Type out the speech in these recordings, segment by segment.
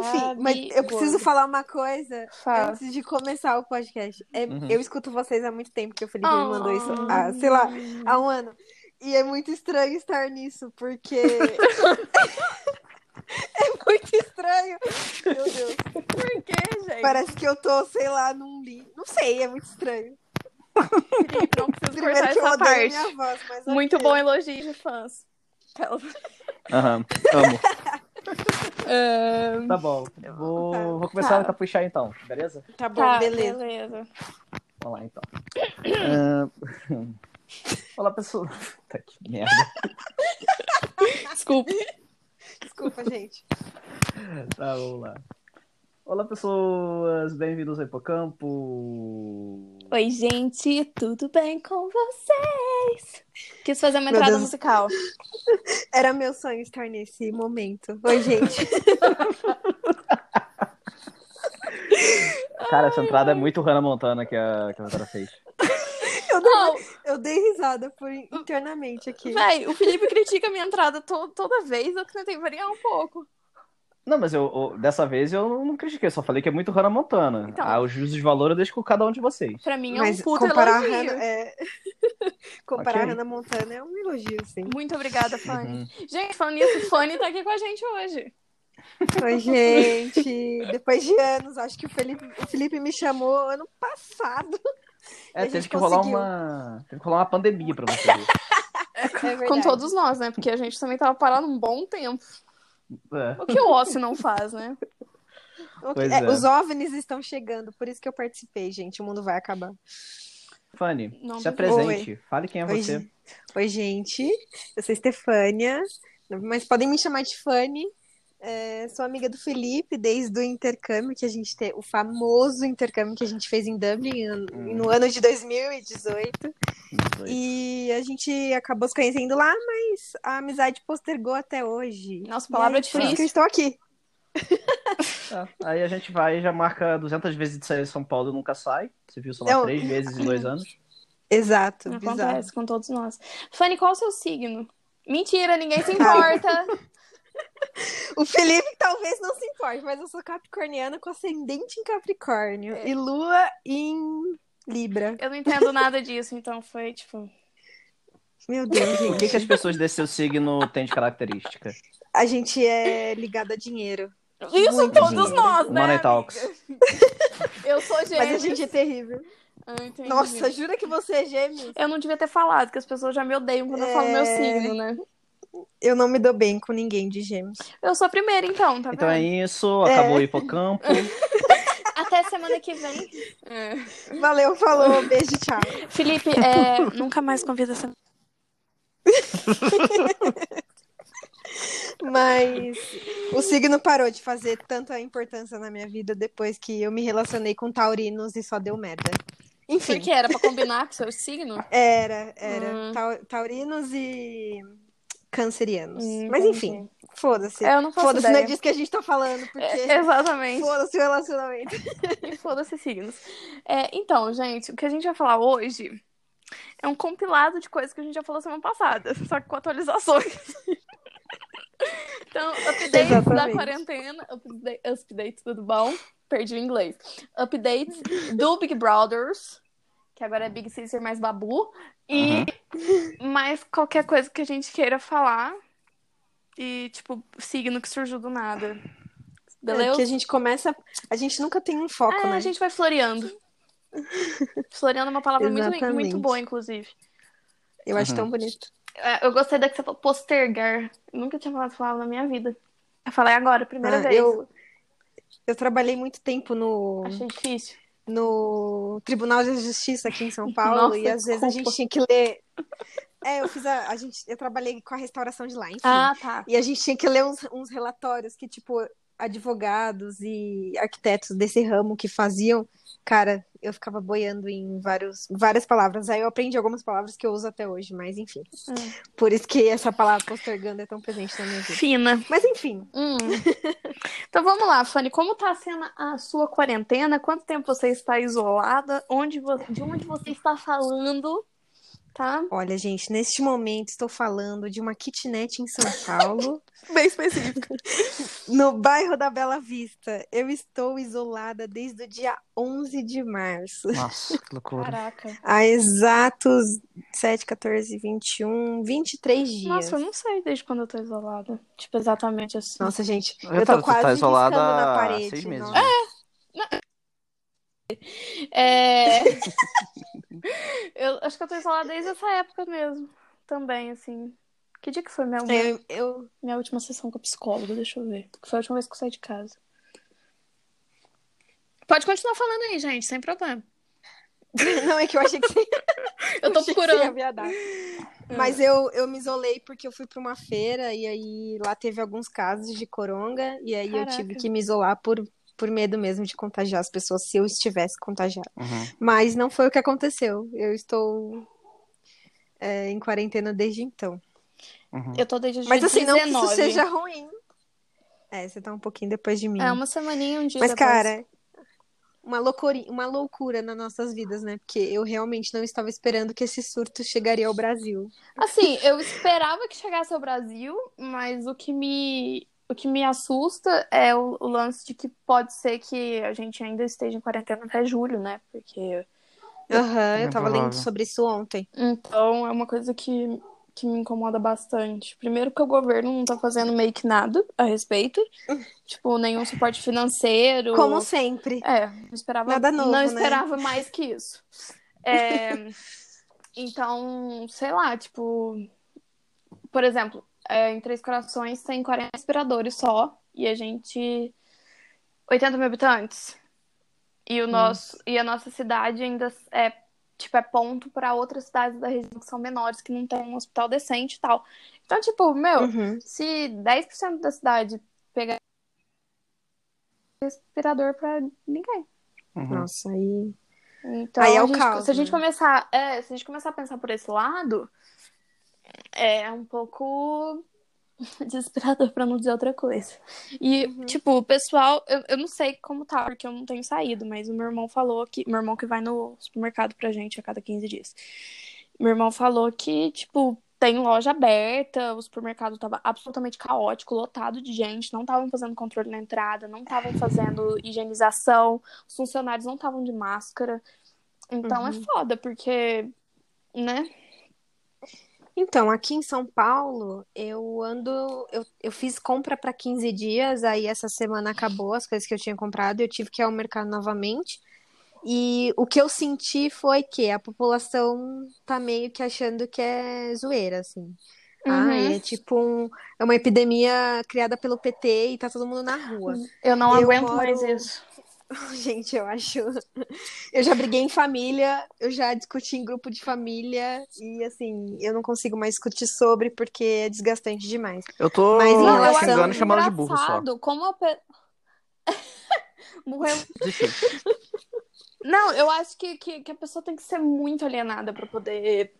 Enfim, mas eu preciso falar uma coisa Fala. antes de começar o podcast. É, Uhum. Eu escuto vocês há muito tempo, que o Felipe Ah. me mandou isso há, sei lá, há um ano. E é muito estranho estar nisso, porque. é muito estranho. Meu Deus. Por quê, gente? Parece que eu tô, sei lá, num livro. Não sei, é muito estranho. Felipe, não preciso cortar que essa parte. minha voz, mas. Muito bom elogio de fãs. Aham, amo. Tá bom. Vou, Tá. vou começar Tá. a puxar então, beleza? Tá bom, tá, beleza. beleza. Vamos lá então. Ah, Olá, pessoal. Tá que merda. Desculpa. Desculpa, gente. Tá, vamos lá. Olá, pessoas. Bem-vindos ao Hipocampo. Oi, gente, tudo bem com vocês? Quis fazer uma Meu entrada Deus. musical. Era meu sonho estar nesse momento. Oi, gente. Cara, essa entrada é muito Hannah Montana que a, que a Vitória fez. Eu, Não, eu dei risada por internamente aqui. véi, o Felipe critica a minha entrada to- toda vez, eu tentei variar um pouco. Não, mas eu, eu- dessa vez eu não critiquei, só falei que é muito Hannah Montana. Então. Ah, os juízes de valor eu deixo com cada um de vocês. Pra mim é Mas um puto comparar a elogio. Hannah, é... comparar Ok. a Hannah Montana é um elogio, sim. Muito obrigada, Fanny. Uhum. Gente, falando nisso, Fanny tá aqui com a gente hoje. Oi, gente. Depois de anos, acho que o Felipe, o Felipe me chamou ano passado. É, teve que rolar uma. Teve que rolar uma pandemia pra você ver. É verdade. Com todos nós, né? Porque a gente também tava parado um bom tempo. É. O que o ócio não faz, né? Pois é, é. Os OVNIs estão chegando, por isso que eu participei, gente. O mundo vai acabar. Fanny, Não se apresente. Fale quem é Oi, você. gente. Oi, gente. Eu sou Estefânia, mas podem me chamar de Fanny. É, sou amiga do Felipe desde o intercâmbio que a gente teve, o famoso intercâmbio que a gente fez em Dublin no, Hum. no ano de 2018. Dois. E a gente acabou se conhecendo lá, mas a amizade postergou até hoje. Nossa, palavra aí, Por isso que difícil. eu estou aqui. Tá, Aí a gente vai e já marca 200 vezes de sair de São Paulo e nunca sai. Você viu só lá Não. três vezes em dois anos. Exato, bizarro. Acontece com todos nós. Fanny, qual é o seu signo? Mentira, ninguém se importa. O Felipe talvez não se importe, mas eu sou capricorniana com ascendente em Capricórnio É. e lua em Libra. Eu não entendo nada disso, então foi tipo. Meu Deus, O gente. que, que as pessoas desse seu signo têm de característica? A gente é ligado a dinheiro. Isso Muito todos dinheiro. nós, né? Money? Talks. Eu sou gêmeos. Mas a gente é terrível. Ah. Nossa, jura que você é gêmeos? Eu não devia ter falado, porque as pessoas já me odeiam quando eu falo meu É. signo, né? Eu não me dou bem com ninguém de gêmeos. Eu sou a primeira, então, tá Então é vendo? isso, acabou o hipocampo. Até semana que vem. Valeu, falou, beijo, tchau. Felipe, é, nunca mais convida essa. Mas o signo parou de fazer tanta importância na minha vida depois que eu me relacionei com taurinos e só deu merda. Enfim, Porque era pra combinar com o seu signo? era, era. Hum. Tau- taurinos e cancerianos. Hum, Mas enfim, foda-se. Eu não Foda-se, não é disso que a gente tá falando, porque É, exatamente. foda-se o relacionamento. E foda-se signos. É, então, gente, o que a gente vai falar hoje é um compilado de coisas que a gente já falou semana passada, só que com atualizações. então, updates da Exatamente. quarentena, update, updates, tudo bom? Perdi o inglês. Updates do Big Brothers, que agora é Big Sister mais Babu, e mais qualquer coisa que a gente queira falar. E, tipo, signo que surgiu do nada. É, Beleza? que a gente começa. A gente nunca tem um foco, É, né? a gente vai floreando. floreando é uma palavra muito, Exatamente. muito boa, inclusive. Eu acho Uhum. tão bonito. É, Eu gostei da que você falou postergar. Eu nunca tinha falado essa palavra na minha vida. Eu falei agora, primeira Ah, vez. eu, eu trabalhei muito tempo no, Achei difícil. No Tribunal de Justiça aqui em São Paulo Nossa, e às vezes a desculpa. gente tinha que ler. É, eu fiz a, a gente, eu trabalhei com a restauração de lá, enfim. Ah, tá. E a gente tinha que ler uns, uns relatórios que, tipo, advogados e arquitetos desse ramo que faziam, cara, eu ficava boiando em vários, várias palavras. Aí eu aprendi algumas palavras que eu uso até hoje, mas enfim. Hum. Por isso que essa palavra postergando é tão presente na minha vida. Fina. Mas enfim, Hum. então vamos lá, Fanny. Como tá sendo a sua quarentena? Quanto tempo você está isolada? Onde vo- De onde você está falando? Tá? Olha, gente, neste momento estou falando de uma kitnet em São Paulo, Bem específico. no bairro da Bela Vista. Eu estou isolada desde o dia 11 de março. Nossa, que loucura. Caraca. Há exatos 7, 14, 21, 23 dias. Nossa, eu não sei desde quando eu tô isolada. Tipo, exatamente assim. Nossa, gente, Eu eu tô- tô tá quase isolada riscando na há parede. seis meses, né? É. eu acho que eu tô isolada desde essa época mesmo. Também, assim. Que dia que foi minha, minha, Eu, eu- minha última sessão com a psicóloga? Deixa eu ver. Foi a última vez que eu saí de casa. Pode continuar falando aí, gente, sem problema. Não, é que eu achei que você Eu tô você procurando. viadar. Mas eu, eu me isolei porque eu fui pra uma feira e aí lá teve alguns casos de coronga e aí eu tive Caraca. que me isolar por, por medo mesmo de contagiar as pessoas se eu estivesse contagiada. Uhum. Mas não foi o que aconteceu. Eu estou é, em quarentena desde então. Uhum. Eu tô desde Mas assim, não que 19. isso seja ruim. É, você tá um pouquinho depois de mim. É, uma semaninha, um dia Mas, depois. cara, uma loucura, uma loucura nas nossas vidas, né? Porque eu realmente não estava esperando que esse surto chegaria ao Brasil. Assim, eu esperava que chegasse ao Brasil, mas o que me, o que me assusta é o, o lance de que pode ser que a gente ainda esteja em quarentena até julho, né? Porque. Aham, É eu tava lendo sobre isso ontem. Então é uma coisa que, que me incomoda bastante. Primeiro, que o governo não tá fazendo meio que nada a respeito. tipo, nenhum suporte financeiro. Como sempre. É, não esperava, Nada novo, não né? esperava mais que isso. É, então, sei lá, tipo, por exemplo, é, em Três Corações tem 40 respiradores só e a gente 80 mil habitantes. E o nosso e a nossa cidade ainda é tipo é ponto para outras cidades da região que são menores que não tem um hospital decente e tal. Então, tipo, meu, Uhum. se 10% da cidade pegar respirador pra ninguém. Uhum. Nossa, aí. Então, Aí é o gente- caos, se a gente né? começar, é, se a gente começar a pensar por esse lado, é um pouco desesperador pra não dizer outra coisa. E, Uhum. tipo, o pessoal, eu, eu não sei como tá, porque eu não tenho saído, mas o meu irmão falou que, meu irmão que vai no supermercado pra gente a cada 15 dias. Meu irmão falou que, tipo, tem loja aberta, o supermercado tava absolutamente caótico, lotado de gente, não estavam fazendo controle na entrada, não estavam fazendo higienização, os funcionários não estavam de máscara. Então é Uhum. foda, porque, né? Então, aqui em São Paulo, eu ando. Eu, eu fiz compra para 15 dias, aí essa semana acabou as coisas que eu tinha comprado, eu tive que ir ao mercado novamente. E o que eu senti foi que a população tá meio que achando que é zoeira, assim. Ah, Uhum. é tipo um, é uma epidemia criada pelo PT e tá todo mundo na rua. Eu não Eu aguento moro- mais isso. Gente, eu acho. Eu já briguei em família, eu já discuti em grupo de família e assim, eu não consigo mais discutir sobre porque é desgastante demais. Eu tô Mas em Não, eu relação- xingando e chamando de burro só. engraçado como a pe... Morreu. Não, eu acho que, que, que a pessoa tem que ser muito alienada pra poder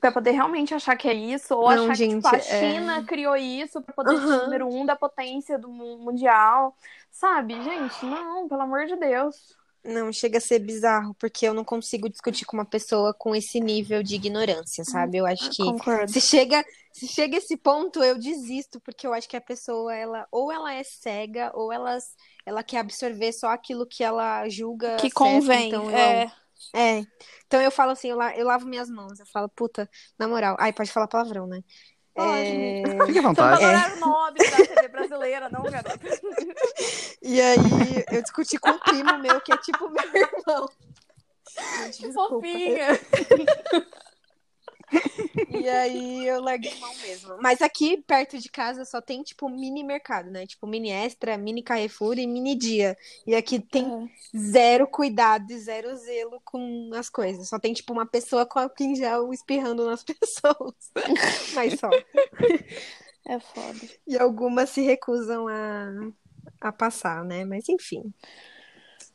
para poder realmente achar que é isso ou Não, achar gente, que tipo, a é- China criou isso pra poder ser Aham. o número um da potência do mu- mundial, sabe? Gente, não, pelo amor de Deus. Não, chega a ser bizarro, porque eu não consigo discutir com uma pessoa com esse nível de ignorância, sabe? Eu acho que Concordo. se chega, se chega esse ponto, eu desisto, porque eu acho que a pessoa, ela, ou ela é cega, ou ela, ela quer absorver só aquilo que ela julga Que certo, convém. então eu- é. É. Então eu falo assim, eu, la- eu lavo minhas mãos. Eu falo, puta, na moral. Ai, pode falar palavrão, né? Pode. É, Fique à vontade. horário nobre da TV brasileira, não, garota. E aí eu discuti com um primo meu, que é tipo meu irmão. Gente, Que desculpa. fofinha. E aí eu larguei mão mesmo. Mas aqui perto de casa só tem tipo mini mercado, né? Tipo mini extra, mini Carrefour e mini dia. E aqui tem É. zero cuidado e zero zelo com as coisas. Só tem tipo uma pessoa com álcool em gel espirrando nas pessoas. Mas só. É foda. E algumas se recusam a, a passar, né? Mas enfim.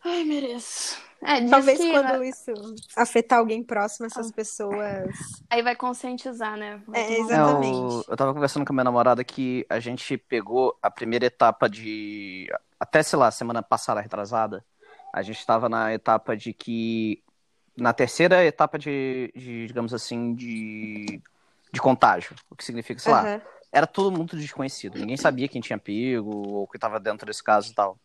Ai, mereço. É, diz Talvez que quando isso afetar alguém próximo, essas Ah. pessoas. aí vai conscientizar, né? Vai É, um- exatamente. Eu, eu tava conversando com a minha namorada que a gente pegou a primeira etapa de. Até, sei lá, semana passada, retrasada, a gente tava na etapa de que na terceira etapa de, de, digamos assim, de, de contágio. O que significa, sei lá, Aham. era todo mundo desconhecido. Ninguém sabia quem tinha pego ou que estava dentro desse caso e tal.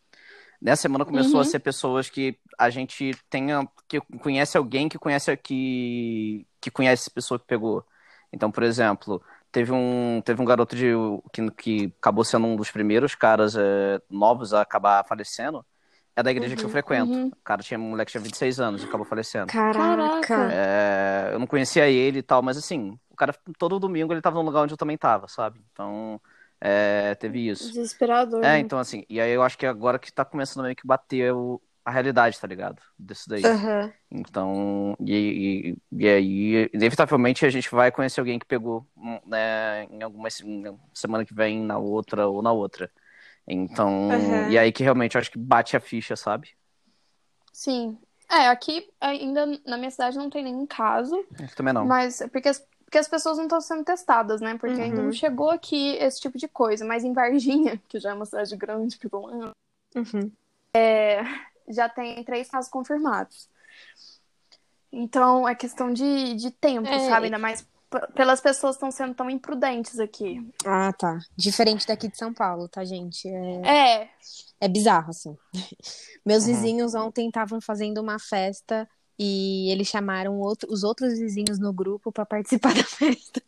Nessa semana começou Uhum. a ser pessoas que a gente tenha, que conhece alguém que conhece que, que conhece essa pessoa que pegou. Então, por exemplo, teve um, teve um garoto de, que, que acabou sendo um dos primeiros caras é, novos a acabar falecendo. É da igreja que eu frequento. uhum. O cara tinha, um moleque tinha 26 anos e acabou falecendo. Caraca. Caraca. É, eu não conhecia ele e tal, mas assim, o cara todo domingo ele tava no lugar onde eu também tava, sabe? Então, é, teve isso. Desesperador. É, né? então assim, e aí eu acho que agora que tá começando meio que bater o- a realidade, tá ligado? Disso daí. Aham. Então, e, e, e aí, inevitavelmente a gente vai conhecer alguém que pegou, hum, né, em alguma se- semana que vem, na outra ou na outra. Então, Aham. e aí que realmente eu acho que bate a ficha, sabe? Sim. É, aqui ainda na minha cidade não tem nenhum caso, Aqui também não. mas é porque as, porque as pessoas não estão sendo testadas, né? Porque ainda Uhum. não chegou aqui esse tipo de coisa. Mas em Varginha, que já é uma cidade grande, pelo menos, Uhum. já tem três casos confirmados. Então é questão de, de tempo, É. sabe? Ainda mais pelas pessoas que estão sendo tão imprudentes aqui. Ah, tá. Diferente daqui de São Paulo, tá, gente? É, É, é bizarro, assim. Meus Uhum. vizinhos ontem estavam fazendo uma festa e eles chamaram outro- os outros vizinhos no grupo pra participar da festa.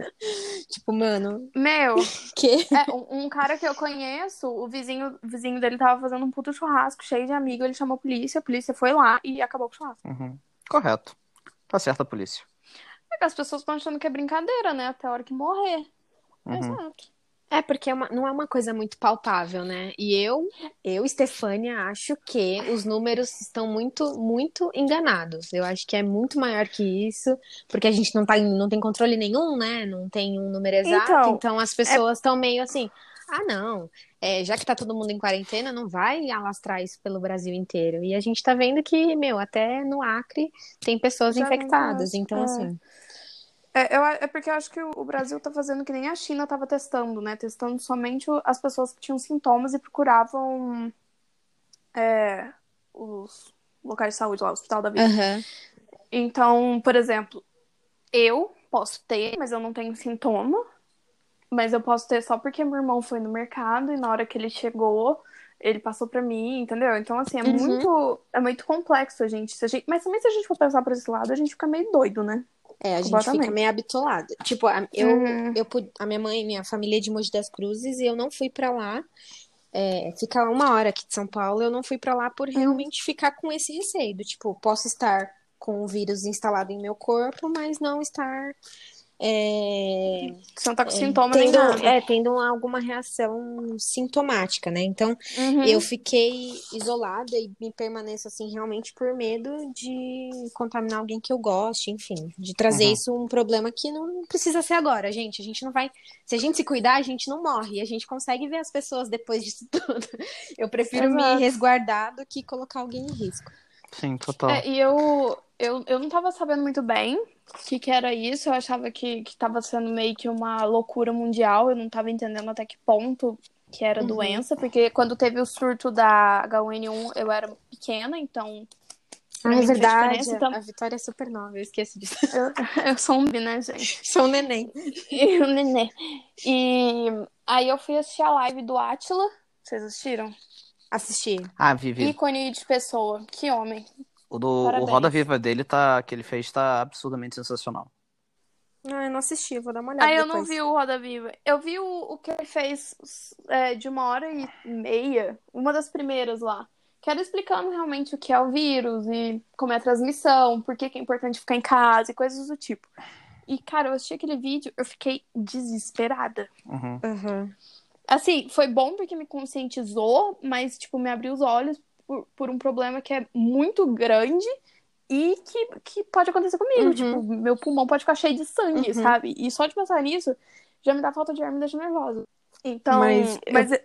tipo, mano, meu, que? é, um, um cara que eu conheço, o vizinho, o vizinho dele tava fazendo um puto churrasco cheio de amigos, ele chamou a polícia, a polícia foi lá e acabou com o churrasco. Uhum. Correto. Tá certo a polícia. É que as pessoas estão achando que é brincadeira, né? Até a hora que morrer. Uhum. Exato. É, porque é uma- não é uma coisa muito palpável, né? E eu, eu, Stefânia, acho que os números estão muito, muito enganados. Eu acho que é muito maior que isso, porque a gente não, tá, não tem controle nenhum, né? Não tem um número exato. Então, Então, as pessoas estão meio assim, ah, não, é, já que tá todo mundo em quarentena, não vai alastrar isso pelo Brasil inteiro. E a gente tá vendo que, meu, até no Acre tem pessoas Já não infectadas. tá- Então, é. assim. É, eu, é porque eu acho que o, Brasil tá fazendo que nem a China tava testando, né? Testando somente as pessoas que tinham sintomas e procuravam é, os locais de saúde lá, o Hospital da Vida. Aham. Então, por exemplo, eu posso ter, mas eu não tenho sintoma. Mas eu posso ter só porque meu irmão foi no mercado e na hora que ele chegou, ele passou pra mim, entendeu? Então, assim, é Uhum. muito é muito complexo a gente, se a gente. Mas também se a gente for pensar por esse lado, a gente fica meio doido, né? É, a gente fica meio habitolado. Tipo, a, eu, Uhum. eu, a minha mãe, minha família é de Mogi das Cruzes e eu não fui pra lá. É, fica uma hora aqui de São Paulo, eu não fui pra lá por realmente ficar com esse receio. do Tipo, posso estar com o vírus instalado em meu corpo, mas não estar é, Você não tá com sintoma nem tendo, nada. é, tendo alguma reação sintomática, né? Então, Uhum. eu fiquei isolada e me permaneço assim realmente por medo de contaminar alguém que eu goste, enfim, de trazer Uhum. isso um problema que não precisa ser agora, gente. A gente não vai, se a gente se cuidar, a gente não morre, a gente consegue ver as pessoas depois disso tudo. Eu prefiro me Exato. resguardar do que colocar alguém em risco. Sim, total. É, e eu, eu, eu não tava sabendo muito bem o que, que era isso. Eu achava que, que tava sendo meio que uma loucura mundial. Eu não tava entendendo até que ponto que era Uhum. doença. Porque quando teve o surto da H1N1, eu era pequena, então. Ah, é verdade. então- A Vitória é super nova, eu esqueci disso. Eu, eu sou um bi, né, gente? Sou um neném. E o nenê. E aí eu fui assistir a live do Atila. Vocês assistiram? Assisti. Ah, Vivi. Ícone de pessoa. Que homem. O, do, o. Roda Viva dele tá, que ele fez tá absurdamente sensacional. Não, eu não assisti, vou dar uma olhada Ah, eu não depois. vi o Roda Viva. Eu vi o, o que ele fez é, de uma hora e meia, uma das primeiras lá. Que era explicando realmente o que é o vírus e como é a transmissão, por que, que é importante ficar em casa e coisas do tipo. E, cara, eu assisti aquele vídeo, eu fiquei desesperada. Uhum. Uhum. Assim, foi bom porque me conscientizou, mas, tipo, me abriu os olhos por, por um problema que é muito grande e que, que pode acontecer comigo. Uhum. Tipo, meu pulmão pode ficar cheio de sangue, Uhum. sabe? E só de pensar nisso já me dá falta de ar, me deixa nervosa. Então, Mas mas, eu-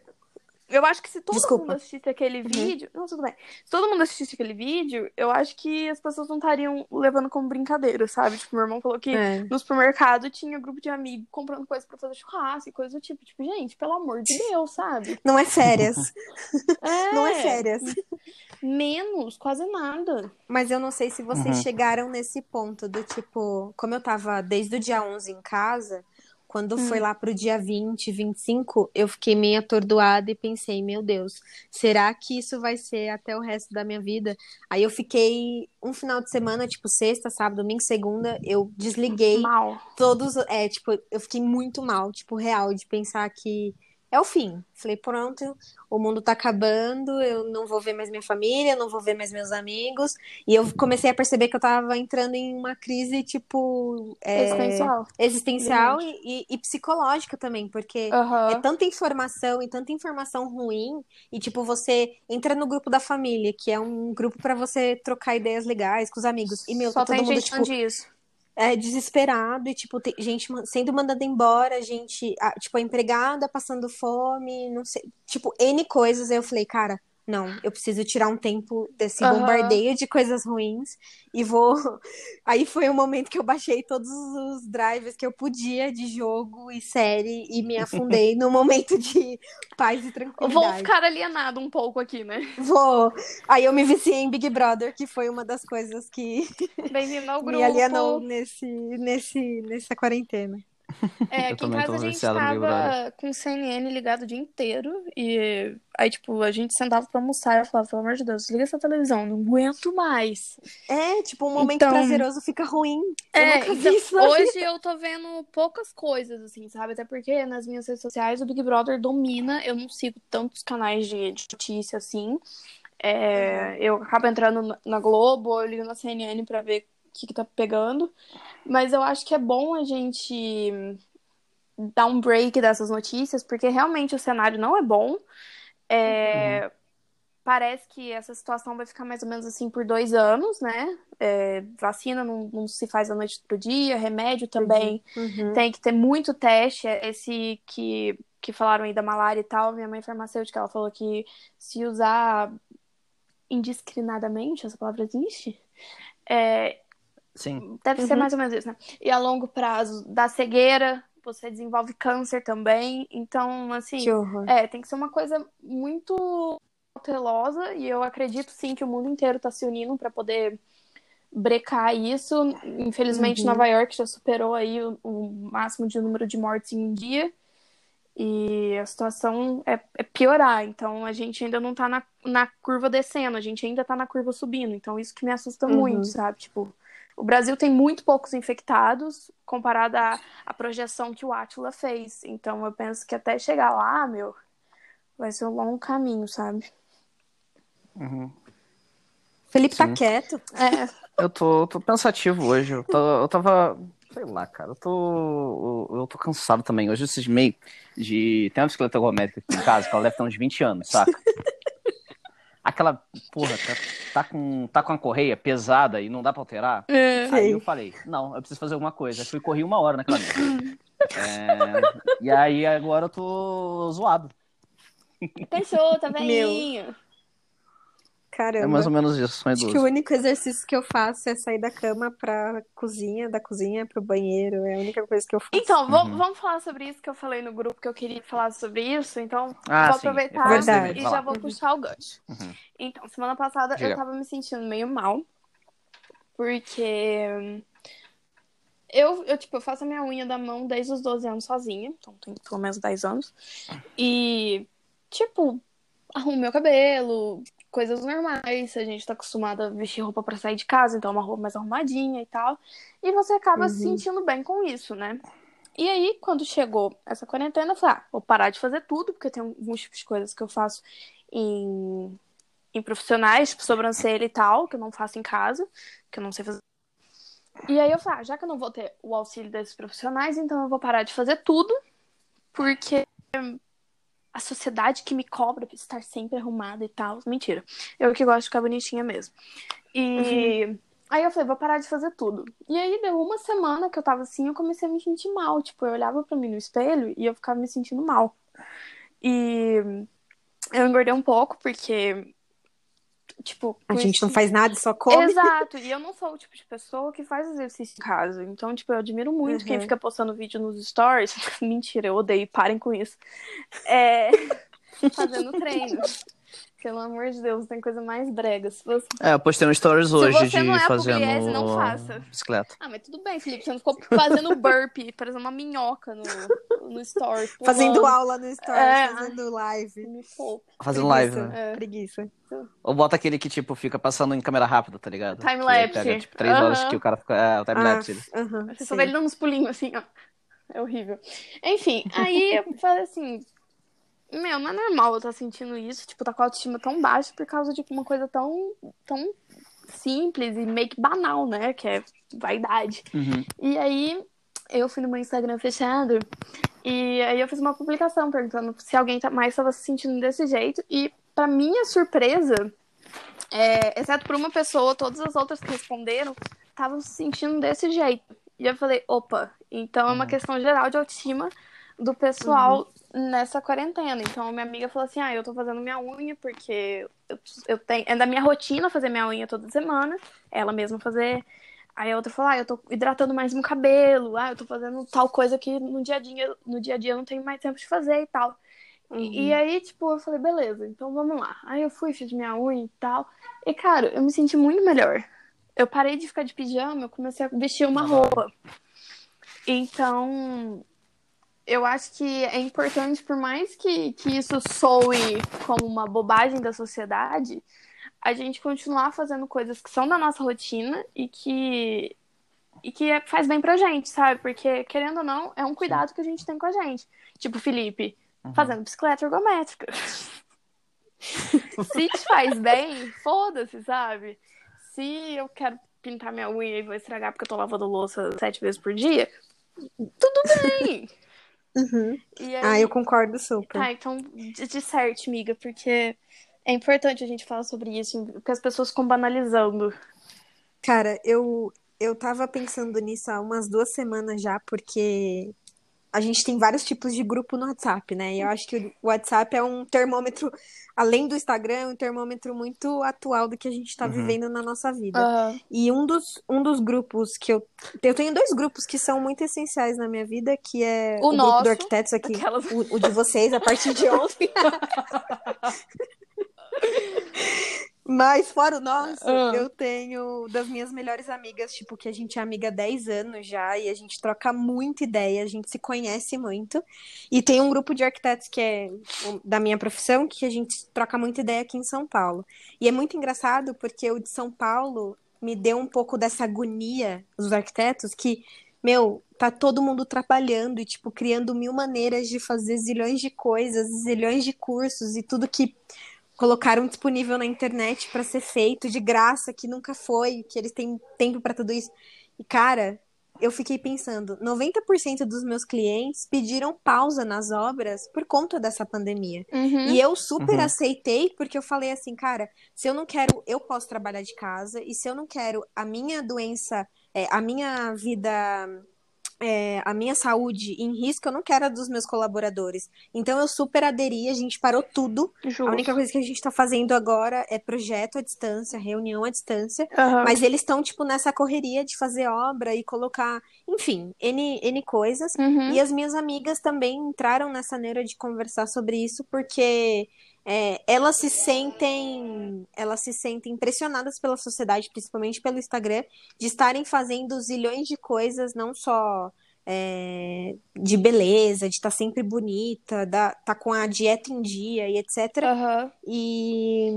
eu... acho que se todo Desculpa. mundo assistisse aquele vídeo. Não, tudo bem. Se todo mundo assistisse aquele vídeo, eu acho que as pessoas não estariam levando como brincadeira, sabe? Tipo, meu irmão falou que É. no supermercado tinha grupo de amigos comprando coisa pra fazer churrasco e coisa do tipo. Tipo, gente, pelo amor de Deus, sabe? Não é férias. É. Não é férias. Menos, quase nada. Mas eu não sei se vocês Uhum. chegaram nesse ponto do tipo, como eu tava desde o dia 11 em casa, quando Hum. foi lá pro dia 20, 25, eu fiquei meio atordoada e pensei, meu Deus, será que isso vai ser até o resto da minha vida? Aí eu fiquei um final de semana, tipo sexta, sábado, domingo, segunda, eu desliguei Mal. todos, é, tipo, eu fiquei muito mal, tipo, real, de pensar que é o fim. Falei, pronto, o mundo tá acabando, eu não vou ver mais minha família, não vou ver mais meus amigos. E eu comecei a perceber que eu tava entrando em uma crise, tipo, é, Existencial. existencial e, e- psicológica também, porque Aham. é tanta informação e tanta informação ruim, e tipo, você entra no grupo da família, que é um grupo pra você trocar ideias legais com os amigos. E, meu, Só tá todo mundo, gente tipo, disso. É, desesperado e, tipo, gente sendo mandada embora, gente, a- tipo, a empregada passando fome, não sei, tipo, N coisas. Aí eu falei, cara, não, eu preciso tirar um tempo desse Aham. bombardeio de coisas ruins e vou. Aí foi o momento que eu baixei todos os drivers que eu podia de jogo e série e me afundei no momento de paz e tranquilidade. Vou ficar alienado um pouco aqui, né? Vou. Aí eu me viciei em Big Brother, que foi uma das coisas que Bem-vindo ao me grupo. alienou nesse, nesse, nessa quarentena. É, Eu aqui em casa a gente tava com o CNN ligado o dia inteiro. E aí, tipo, a gente sentava pra almoçar e eu falava, pelo amor de Deus, desliga essa televisão, não aguento mais. É, tipo, um momento Então- prazeroso fica ruim. Eu É, nunca vi então, vida. hoje eu tô vendo poucas coisas, assim, sabe? Até porque nas minhas redes sociais o Big Brother domina. Eu não sigo tantos canais de, de notícia assim. É, Eu acabo entrando na- Globo, ou eu ligo na CNN pra ver que, que tá pegando. Mas eu acho que é bom a gente dar um break dessas notícias, porque realmente o cenário não é bom. É, Parece que essa situação vai ficar mais ou menos assim por dois anos, né? É, vacina não, não se faz da noite pro dia, remédio também. Uhum. Tem que ter muito teste. Esse que, que falaram aí da malária e tal, minha mãe é farmacêutica, ela falou que se usar indiscriminadamente, essa palavra existe? É, Sim. Deve ser Uhum. mais ou menos isso, né? E a longo prazo, da cegueira, você desenvolve câncer também. Então, assim, é, tem que ser uma coisa muito cautelosa. E eu acredito sim que o mundo inteiro tá se unindo para poder brecar isso. Infelizmente, Uhum. Nova York já superou aí o, o máximo de número de mortes em um dia. E a situação é, é piorar. Então, a gente ainda não tá na, na curva descendo, a gente ainda tá na curva subindo. Então, isso que me assusta Uhum. muito, sabe? Tipo, o Brasil tem muito poucos infectados comparado à, à projeção que o Átila fez. Então, eu penso que até chegar lá, meu, vai ser um longo caminho, sabe? Uhum. Felipe tá Sim. quieto. É, Eu tô, tô pensativo hoje. Eu, tô- eu tava. Sei lá, cara. Eu tô. Eu, eu tô cansado também. Hoje esses meio de. Tem uma bicicleta ergométrica aqui em casa que ela deve ter uns 20 anos, saca? Aquela, porra, tá, tá com, tá com a correia pesada e não dá pra alterar. é. Aí Sei. eu falei, não, eu preciso fazer alguma coisa. Aí fui correr uma hora naquela merda. É, e aí agora eu tô zoado. Pensou, tá velhinho. Caramba. É mais ou menos isso, Acho que o único exercício que eu faço é sair da cama pra cozinha, da cozinha pro banheiro. É a única coisa que eu faço. Então, vamos, Uhum. vamos falar sobre isso que eu falei no grupo que eu queria falar sobre isso. Então, Ah, vou sim. aproveitar Verdade. e já vou puxar o gancho. Uhum. Então, semana passada Diga. eu tava me sentindo meio mal. Porque eu, eu, tipo, eu faço a minha unha da mão desde os 12 anos sozinha. Então, tem pelo menos 10 anos. E, tipo, arrumo meu cabelo, coisas normais. A gente tá acostumada a vestir roupa pra sair de casa, então é uma roupa mais arrumadinha e tal. E você acaba se Uhum. sentindo bem com isso, né? E aí, quando chegou essa quarentena, eu falei, ah, vou parar de fazer tudo, porque tem alguns tipos de coisas que eu faço em, em profissionais, tipo sobrancelha e tal, que eu não faço em casa, que eu não sei fazer. E aí eu falei, ah, já que eu não vou ter o auxílio desses profissionais, então eu vou parar de fazer tudo, porque a sociedade que me cobra pra estar sempre arrumada e tal. Mentira. Eu que gosto de ficar bonitinha mesmo. E aí eu falei, vou parar de fazer tudo. E aí deu uma semana que eu tava assim, eu comecei a me sentir mal. Tipo, eu olhava pra mim no espelho e eu ficava me sentindo mal. E eu engordei um pouco, porque, tipo. A gente isso- não faz nada, só come. Exato, e eu não sou o tipo de pessoa que faz exercício em casa. Então, tipo, eu admiro muito quem Uhum. fica postando vídeo nos stories. Mentira, eu odeio, parem com isso. É... Fazendo treino. Pelo amor de Deus, tem coisa mais brega. Se você, É, eu postei um stories Se hoje você de não é fazendo não faça. bicicleta. Ah, mas tudo bem, Felipe. Você não ficou fazendo burpee, parecendo uma minhoca no, no story. Fazendo aula no Stories, É. fazendo live. Me. Fazendo Preguiça. live, né? É. Preguiça. Ou bota aquele que, tipo, fica passando em câmera rápida, tá ligado? Time-lapse. pega, tipo, três horas Aham. que o cara fica. É, o time-lapse. ele. Ah, aham, Você só vê ele dando uns pulinhos assim, ó. É horrível. Enfim, aí eu falei assim. Meu, não é normal eu estar sentindo isso, tipo, tá com a autoestima tão baixa por causa de uma coisa tão, tão simples e meio que banal, né? Que é vaidade. Uhum. E aí eu fui no meu Instagram fechado e aí eu fiz uma publicação perguntando se alguém tá- mais estava se sentindo desse jeito. E pra minha surpresa, é, exceto por uma pessoa, todas as outras que responderam estavam se sentindo desse jeito. E eu falei, opa, então é uma questão geral de autoestima do pessoal nessa quarentena. Então minha amiga falou assim: ah, eu tô fazendo minha unha porque eu, eu tenho. É da minha rotina fazer minha unha toda semana, ela mesma fazer. Aí a outra falou: ah, eu tô hidratando mais meu cabelo, ah, eu tô fazendo tal coisa que no dia a dia, no dia a dia eu não tenho mais tempo de fazer e tal. E, e aí, tipo, eu falei, beleza, então vamos lá. Aí eu fui, fiz minha unha e tal. E, cara, eu me senti muito melhor. Eu parei de ficar de pijama, eu comecei a vestir uma roupa. Então, eu acho que é importante, por mais que, que isso soe como uma bobagem da sociedade, a gente continuar fazendo coisas que são da nossa rotina e que, e que é- faz bem pra gente, sabe? Porque, querendo ou não, é um cuidado que a gente tem com a gente. Tipo, Felipe, fazendo bicicleta ergométrica. Se te faz bem, foda-se, sabe? Se eu quero pintar minha unha e vou estragar porque eu tô lavando louça sete vezes por dia, tudo bem. Uhum. E aí, Ah, eu concordo super. Tá, então de, de certo, amiga, porque é importante a gente falar sobre isso, porque as pessoas ficam banalizando. Cara, eu, eu tava pensando nisso há umas duas semanas já, porque a gente tem vários tipos de grupo no WhatsApp, né? E eu acho que o WhatsApp é um termômetro, além do Instagram, é um termômetro muito atual do que a gente tá Uhum. vivendo na nossa vida. Aham. E um dos, um dos grupos que eu. Eu tenho dois grupos que são muito essenciais na minha vida, que é O o, grupo nosso, do Arquitetos aqui, aquelas- o, o de vocês, a partir de ontem. Mas fora o nosso, Ah. eu tenho das minhas melhores amigas, tipo, que a gente é amiga há 10 anos já, e a gente troca muita ideia, a gente se conhece muito. E tem um grupo de arquitetos que é da minha profissão, que a gente troca muita ideia aqui em São Paulo. E é muito engraçado porque o de São Paulo me deu um pouco dessa agonia dos arquitetos que, meu, tá todo mundo trabalhando e, tipo, criando mil maneiras de fazer zilhões de coisas, zilhões de cursos e tudo que colocaram disponível na internet para ser feito de graça, que nunca foi, que eles têm tempo para tudo isso. E, cara, eu fiquei pensando, 90% dos meus clientes pediram pausa nas obras por conta dessa pandemia. Uhum. E eu super Uhum. aceitei, porque eu falei assim, cara, se eu não quero, eu posso trabalhar de casa, e se eu não quero a minha doença, é, a minha vida, é, a minha saúde em risco, eu não quero a dos meus colaboradores. Então eu super aderi, a gente parou tudo. Justo. A única coisa que a gente tá fazendo agora é projeto à distância, reunião à distância. Aham. Mas eles estão, tipo, nessa correria de fazer obra e colocar, enfim, N, N coisas. Uhum. E as minhas amigas também entraram nessa neura de conversar sobre isso, porque é, elas se sentem, elas se sentem pressionadas pela sociedade, principalmente pelo Instagram, de estarem fazendo zilhões de coisas, não só é, de beleza, de estar sempre bonita, da, tá com a dieta em dia e etc. Aham. E,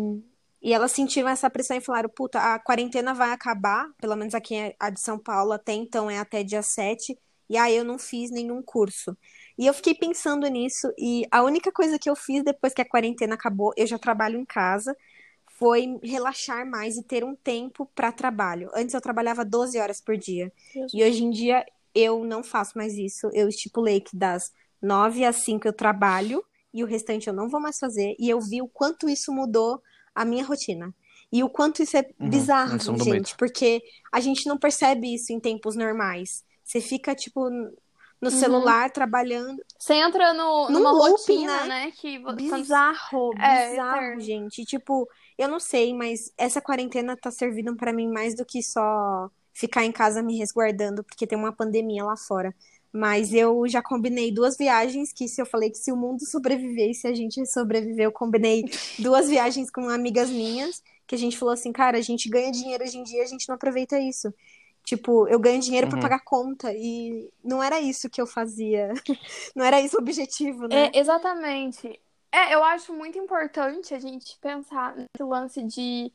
e elas sentiram essa pressão e falaram: puta, a quarentena vai acabar, pelo menos aqui a de São Paulo até então é até dia 7, e aí eu não fiz nenhum curso. E eu fiquei pensando nisso, e a única coisa que eu fiz depois que a quarentena acabou, eu já trabalho em casa, foi relaxar mais e ter um tempo para trabalho. Antes eu trabalhava 12 horas por dia. E hoje em dia eu não faço mais isso. Eu estipulei que das 9 às 5 eu trabalho e o restante eu não vou mais fazer. E eu vi o quanto isso mudou a minha rotina. E o quanto isso é Uhum, bizarro, isso mudou gente, porque a gente não percebe isso em tempos normais. Você fica, tipo, no Uhum. celular trabalhando. Você entra no, Num numa looping, rotina, né? né? Que Bizarro, É, bizarro, gente. Tipo, eu não sei, mas essa quarentena tá servindo pra mim mais do que só ficar em casa me resguardando, porque tem uma pandemia lá fora. Mas eu já combinei duas viagens que se eu falei que se o mundo sobrevivesse, a gente sobreviver, eu combinei duas viagens com amigas minhas, que a gente falou assim, cara, a gente ganha dinheiro hoje em dia, a gente não aproveita isso. Tipo, eu ganho dinheiro uhum. para pagar conta e não era isso que eu fazia. Não era isso o objetivo, né? É, exatamente. É, eu acho muito importante a gente pensar nesse lance de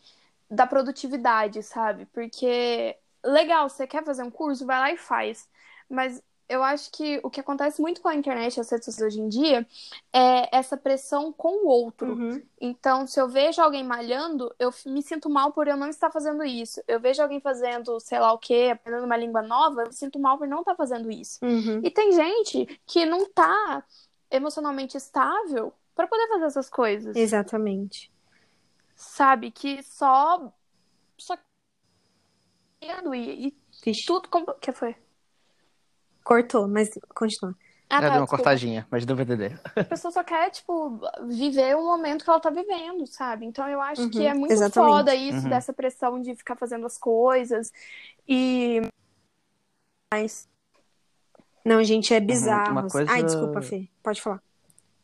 da produtividade, sabe? Porque legal, você quer fazer um curso, vai lá e faz. Mas eu acho que o que acontece muito com a internet e as redes sociais hoje em dia é essa pressão com o outro. Uhum. Então, se eu vejo alguém malhando, eu me sinto mal por eu não estar fazendo isso. Eu vejo alguém fazendo, sei lá o quê, aprendendo uma língua nova, eu me sinto mal por não estar fazendo isso. Uhum. E tem gente que não tá emocionalmente estável para poder fazer essas coisas. Exatamente. Sabe? Que só. Só. E, e tudo. Como... que foi? Cortou, mas continua. Ah, tá, deu uma desculpa. cortadinha, mas deu pra entender. A pessoa só quer, tipo, viver o momento que ela tá vivendo, sabe? Então eu acho uhum, que é muito exatamente. foda isso, uhum. dessa pressão de ficar fazendo as coisas. E. Mas. Não, gente, é uhum, bizarro. Uhum, coisa... Ai, desculpa, Fê. Pode falar.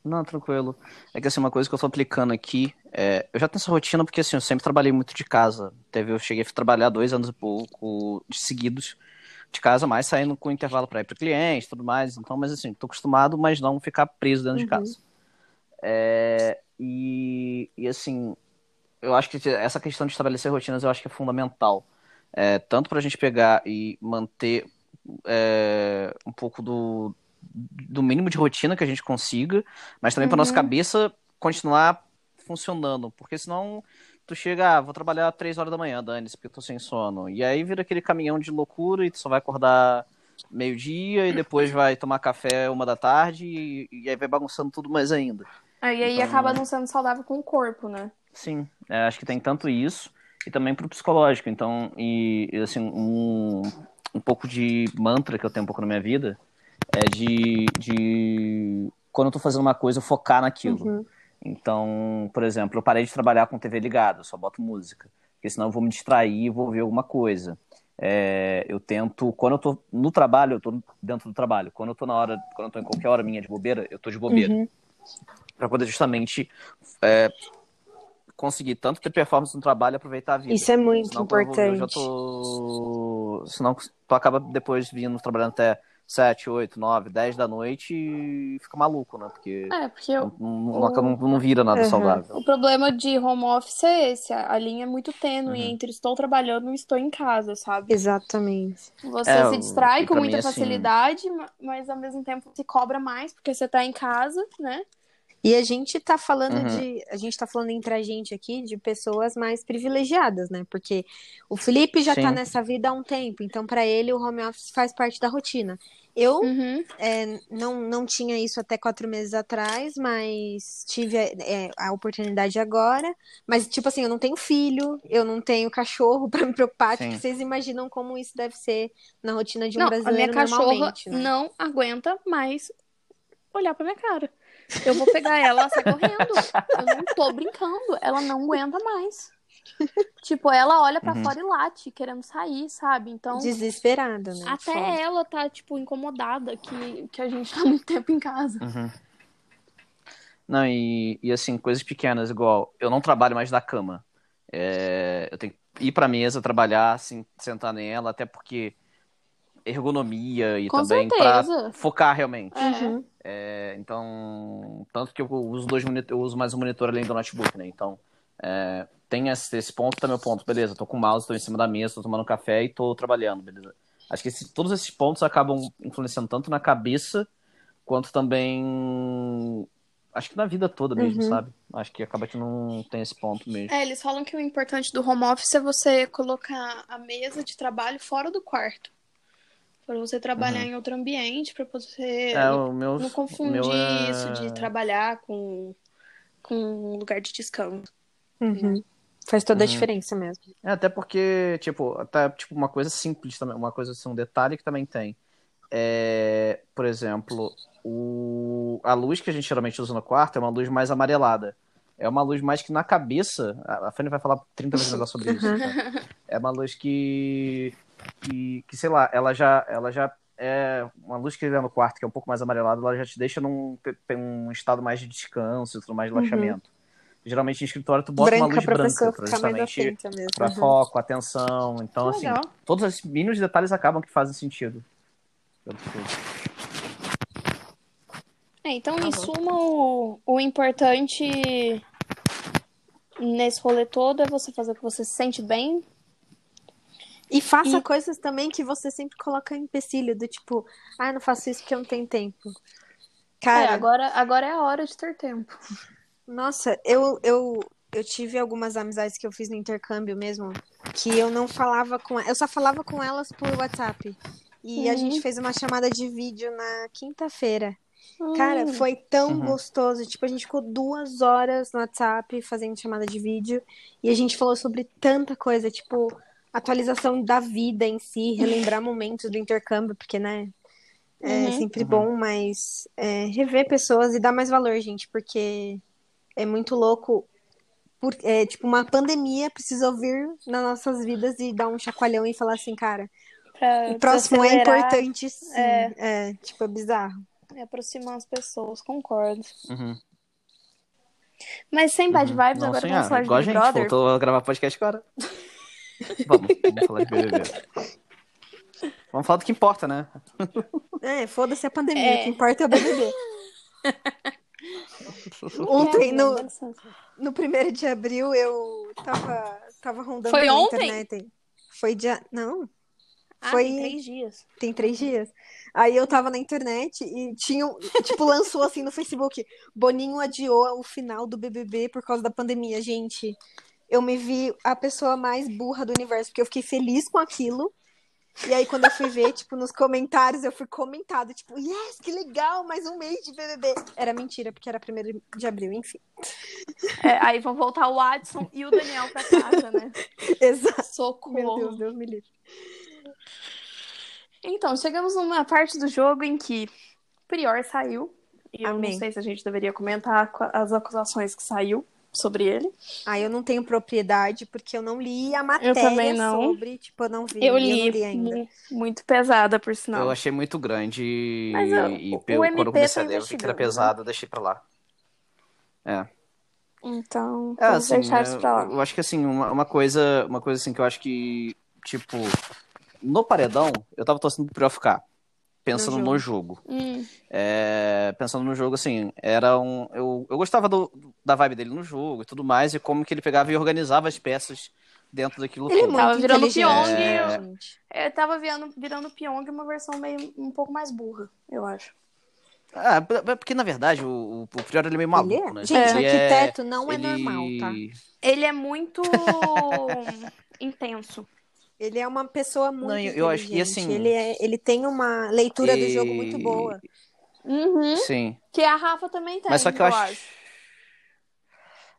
Não, tranquilo. É que assim, uma coisa que eu tô aplicando aqui, é... eu já tenho essa rotina porque assim, eu sempre trabalhei muito de casa. Teve, eu cheguei a trabalhar dois anos e pouco de seguidos de casa, mais saindo com intervalo para ir para cliente, tudo mais. Então, mas assim, tô acostumado, mas não ficar preso dentro uhum. de casa. É, e, e assim, eu acho que essa questão de estabelecer rotinas eu acho que é fundamental. É, tanto para a gente pegar e manter é, um pouco do, do mínimo de rotina que a gente consiga, mas também uhum. para nossa cabeça continuar funcionando, porque senão tu chega, ah, vou trabalhar três horas da manhã, dane-se, porque eu tô sem sono. E aí vira aquele caminhão de loucura e tu só vai acordar meio-dia e depois vai tomar café uma da tarde e, e aí vai bagunçando tudo mais ainda. Aí, aí então, acaba não sendo saudável com o corpo, né? Sim, é, acho que tem tanto isso e também pro psicológico. Então, e assim, um, um pouco de mantra que eu tenho um pouco na minha vida é de, de quando eu tô fazendo uma coisa, focar naquilo. Uhum. Então, por exemplo, eu parei de trabalhar com TV ligada, só boto música, porque senão eu vou me distrair e vou ver alguma coisa. É, eu tento, quando eu tô no trabalho, eu tô dentro do trabalho. Quando eu tô na hora, quando eu tô em qualquer hora minha de bobeira, eu tô de bobeira. Uhum. Pra poder justamente é, conseguir tanto ter performance no trabalho e aproveitar a vida. Isso é muito senão, importante. Eu, eu já tô. Senão tu acaba depois vindo trabalhando até 7, 8, 9, 10 da noite e fica maluco, né? Porque, é, porque eu, não, não, não, não, vira nada uhum. saudável. O problema de home office é esse, a linha é muito tênue uhum. entre estou trabalhando e estou em casa, sabe? Exatamente. Você é, se distrai com muita mim, assim, facilidade, assim... mas ao mesmo tempo se cobra mais porque você está em casa, né? E a gente tá falando uhum. de. A gente tá falando entre a gente aqui de pessoas mais privilegiadas, né? Porque o Felipe já tá Sim. tá nessa vida há um tempo, então para ele o home office faz parte da rotina. Eu uhum. é, não, não tinha isso até quatro meses atrás, mas tive é, a oportunidade agora. Mas, tipo assim, eu não tenho filho, eu não tenho cachorro para me preocupar. Tipo, vocês imaginam como isso deve ser na rotina de um não, brasileiro a minha cachorra né? não aguenta mais olhar pra minha cara. Eu vou pegar ela, ela sai correndo. Eu não tô brincando. Ela não aguenta mais. tipo, ela olha para uhum. fora e late, querendo sair, sabe? Então. Desesperada, né? Até Foda. ela tá, tipo, incomodada que, que a gente tá muito tempo em casa. Uhum. Não, e, e assim, coisas pequenas, igual, eu não trabalho mais na cama. É, eu tenho que ir pra mesa, trabalhar, assim, sentar nela, até porque ergonomia e Com também para focar realmente. Uhum. É, então, tanto que eu uso dois eu uso mais um monitor além do notebook, né? Então, é, tem esse, esse ponto, tá meu ponto, beleza? Tô com o mouse, tô em cima da mesa, tô tomando café e tô trabalhando, beleza? Acho que esse, todos esses pontos acabam influenciando tanto na cabeça quanto também acho que na vida toda mesmo, uhum. sabe? Acho que acaba que não tem esse ponto mesmo. É, eles falam que o importante do home office é você colocar a mesa de trabalho fora do quarto para você trabalhar uhum. em outro ambiente, para você é, não, meu, não confundir é... isso de trabalhar com, com um lugar de descanso. Uhum. Faz toda a uhum. diferença mesmo. É, até porque, tipo, até tipo, uma coisa simples também, uma coisa assim, um detalhe que também tem. É, por exemplo, o, a luz que a gente geralmente usa no quarto é uma luz mais amarelada. É uma luz mais que na cabeça. A Fanny vai falar 30 vezes sobre isso. Tá? É uma luz que que, que sei lá, ela já, ela já é, uma luz que ele no quarto, que é um pouco mais amarelada, ela já te deixa num um estado mais de descanso, tudo mais de relaxamento. Uhum. Geralmente em escritório tu bota branca, uma luz branca, pra justamente para uhum. foco, atenção. Então, que assim, legal. todos esses mínimos detalhes acabam que fazem sentido. É, então, tá em suma, o, o importante nesse rolê todo é você fazer o que você se sente bem. E faça e... coisas também que você sempre coloca empecilho, do tipo, ah, não faço isso porque eu não tenho tempo. Cara, é, agora, agora é a hora de ter tempo. Nossa, eu, eu, eu tive algumas amizades que eu fiz no intercâmbio mesmo, que eu não falava com eu só falava com elas por WhatsApp. E uhum. a gente fez uma chamada de vídeo na quinta-feira. Cara, hum. foi tão uhum. gostoso. Tipo, a gente ficou duas horas no WhatsApp fazendo chamada de vídeo e a gente falou sobre tanta coisa, tipo, atualização da vida em si, relembrar momentos do intercâmbio, porque, né, é uhum. sempre uhum. bom, mas é, rever pessoas e dar mais valor, gente, porque é muito louco. Por, é, tipo, uma pandemia precisa vir nas nossas vidas e dar um chacoalhão e falar assim, cara, pra, o próximo é importante sim. É. é, tipo, é bizarro. É aproximar as pessoas, concordo. Uhum. Mas sem bad uhum. vibes, agora vamos falar de Big Brother. a gente voltou a gravar podcast agora. Vamos, vamos falar de BBB. Vamos falar do que importa, né? É, foda-se a pandemia, é. o que importa é o BBB. Ontem, no, no primeiro de abril, eu tava, tava rondando Foi na ontem? internet. Foi dia. Não. Ah, Foi... tem três dias. Tem três dias. Aí eu tava na internet e tinha, tipo, lançou assim no Facebook, Boninho adiou o final do BBB por causa da pandemia. Gente, eu me vi a pessoa mais burra do universo, porque eu fiquei feliz com aquilo. E aí, quando eu fui ver, tipo, nos comentários, eu fui comentado, tipo, yes, que legal, mais um mês de BBB. Era mentira, porque era primeiro de abril, enfim. É, aí vão voltar o Adson e o Daniel pra casa, né? Exato. Socorro. Meu Deus, Deus me livre. Então, chegamos numa parte do jogo em que Prior saiu. E eu Amém. não sei se a gente deveria comentar as acusações que saiu sobre ele. Ah, eu não tenho propriedade porque eu não li a matéria não. sobre, tipo, eu não vi, eu li, eu li ainda. Muito pesada, por sinal. Eu achei muito grande Mas eu, e, pelo, quando eu comecei tá a ler, eu vi que era pesado, eu deixei pra lá. É. Então, é, vamos assim, deixar isso pra lá. Eu acho que assim, uma, uma coisa, uma coisa assim que eu acho que, tipo, no paredão, eu tava torcendo pro ficar. Pensando no jogo. No jogo. Hum. É, pensando no jogo, assim, era um. Eu, eu gostava do, da vibe dele no jogo e tudo mais, e como que ele pegava e organizava as peças dentro daquilo ele tudo. Tava virando Pyong. É... Eu, tava virando, virando Pyong uma versão meio um pouco mais burra, eu acho. Ah, porque na verdade o, o Prior ele é meio maluco, ele é? né? Gente, é. arquiteto não é ele... normal, tá? Ele é muito intenso. Ele é uma pessoa muito Não, eu, acho que assim. Ele, é, ele tem uma leitura e... do jogo muito boa. Uhum. Sim. Que a Rafa também tem. Mas só que eu, eu acho... acho.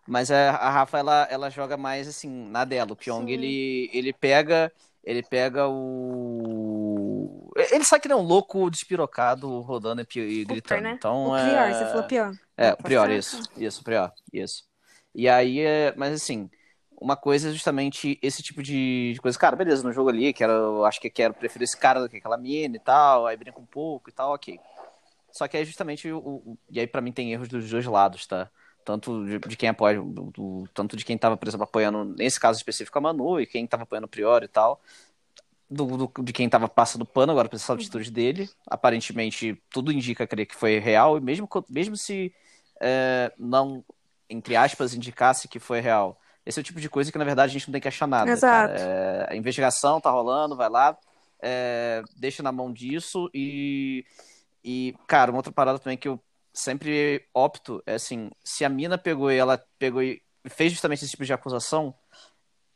Mas a, a Rafa, ela, ela joga mais assim, na dela. O Pyong, ele, ele pega. Ele pega o. Ele sabe que ele é um louco despirocado rodando e, e gritando. Né? Então, o Prior, é... você falou pior. É, o Prior, isso. Isso, Prior. Isso. E aí, é... mas assim, uma coisa é justamente esse tipo de coisa. Cara, beleza, no jogo ali, quero, acho que quero preferir esse cara do que aquela mina e tal, aí brinca um pouco e tal, ok. Só que aí justamente o, o e aí para mim tem erros dos dois lados, tá? Tanto de, de quem apoia, do, do, tanto de quem tava, por exemplo, apoiando, nesse caso específico, a Manu, e quem tava apoiando o Priori e tal, do, do, de quem tava passando pano agora pra essa atitude dele. Aparentemente, tudo indica crer que foi real, e mesmo, mesmo se é, não, entre aspas, indicasse que foi real, esse é o tipo de coisa que, na verdade, a gente não tem que achar nada. Exato. É, a investigação tá rolando, vai lá, é, deixa na mão disso e, e, cara, uma outra parada também que eu sempre opto é assim, se a mina pegou e ela pegou e fez justamente esse tipo de acusação,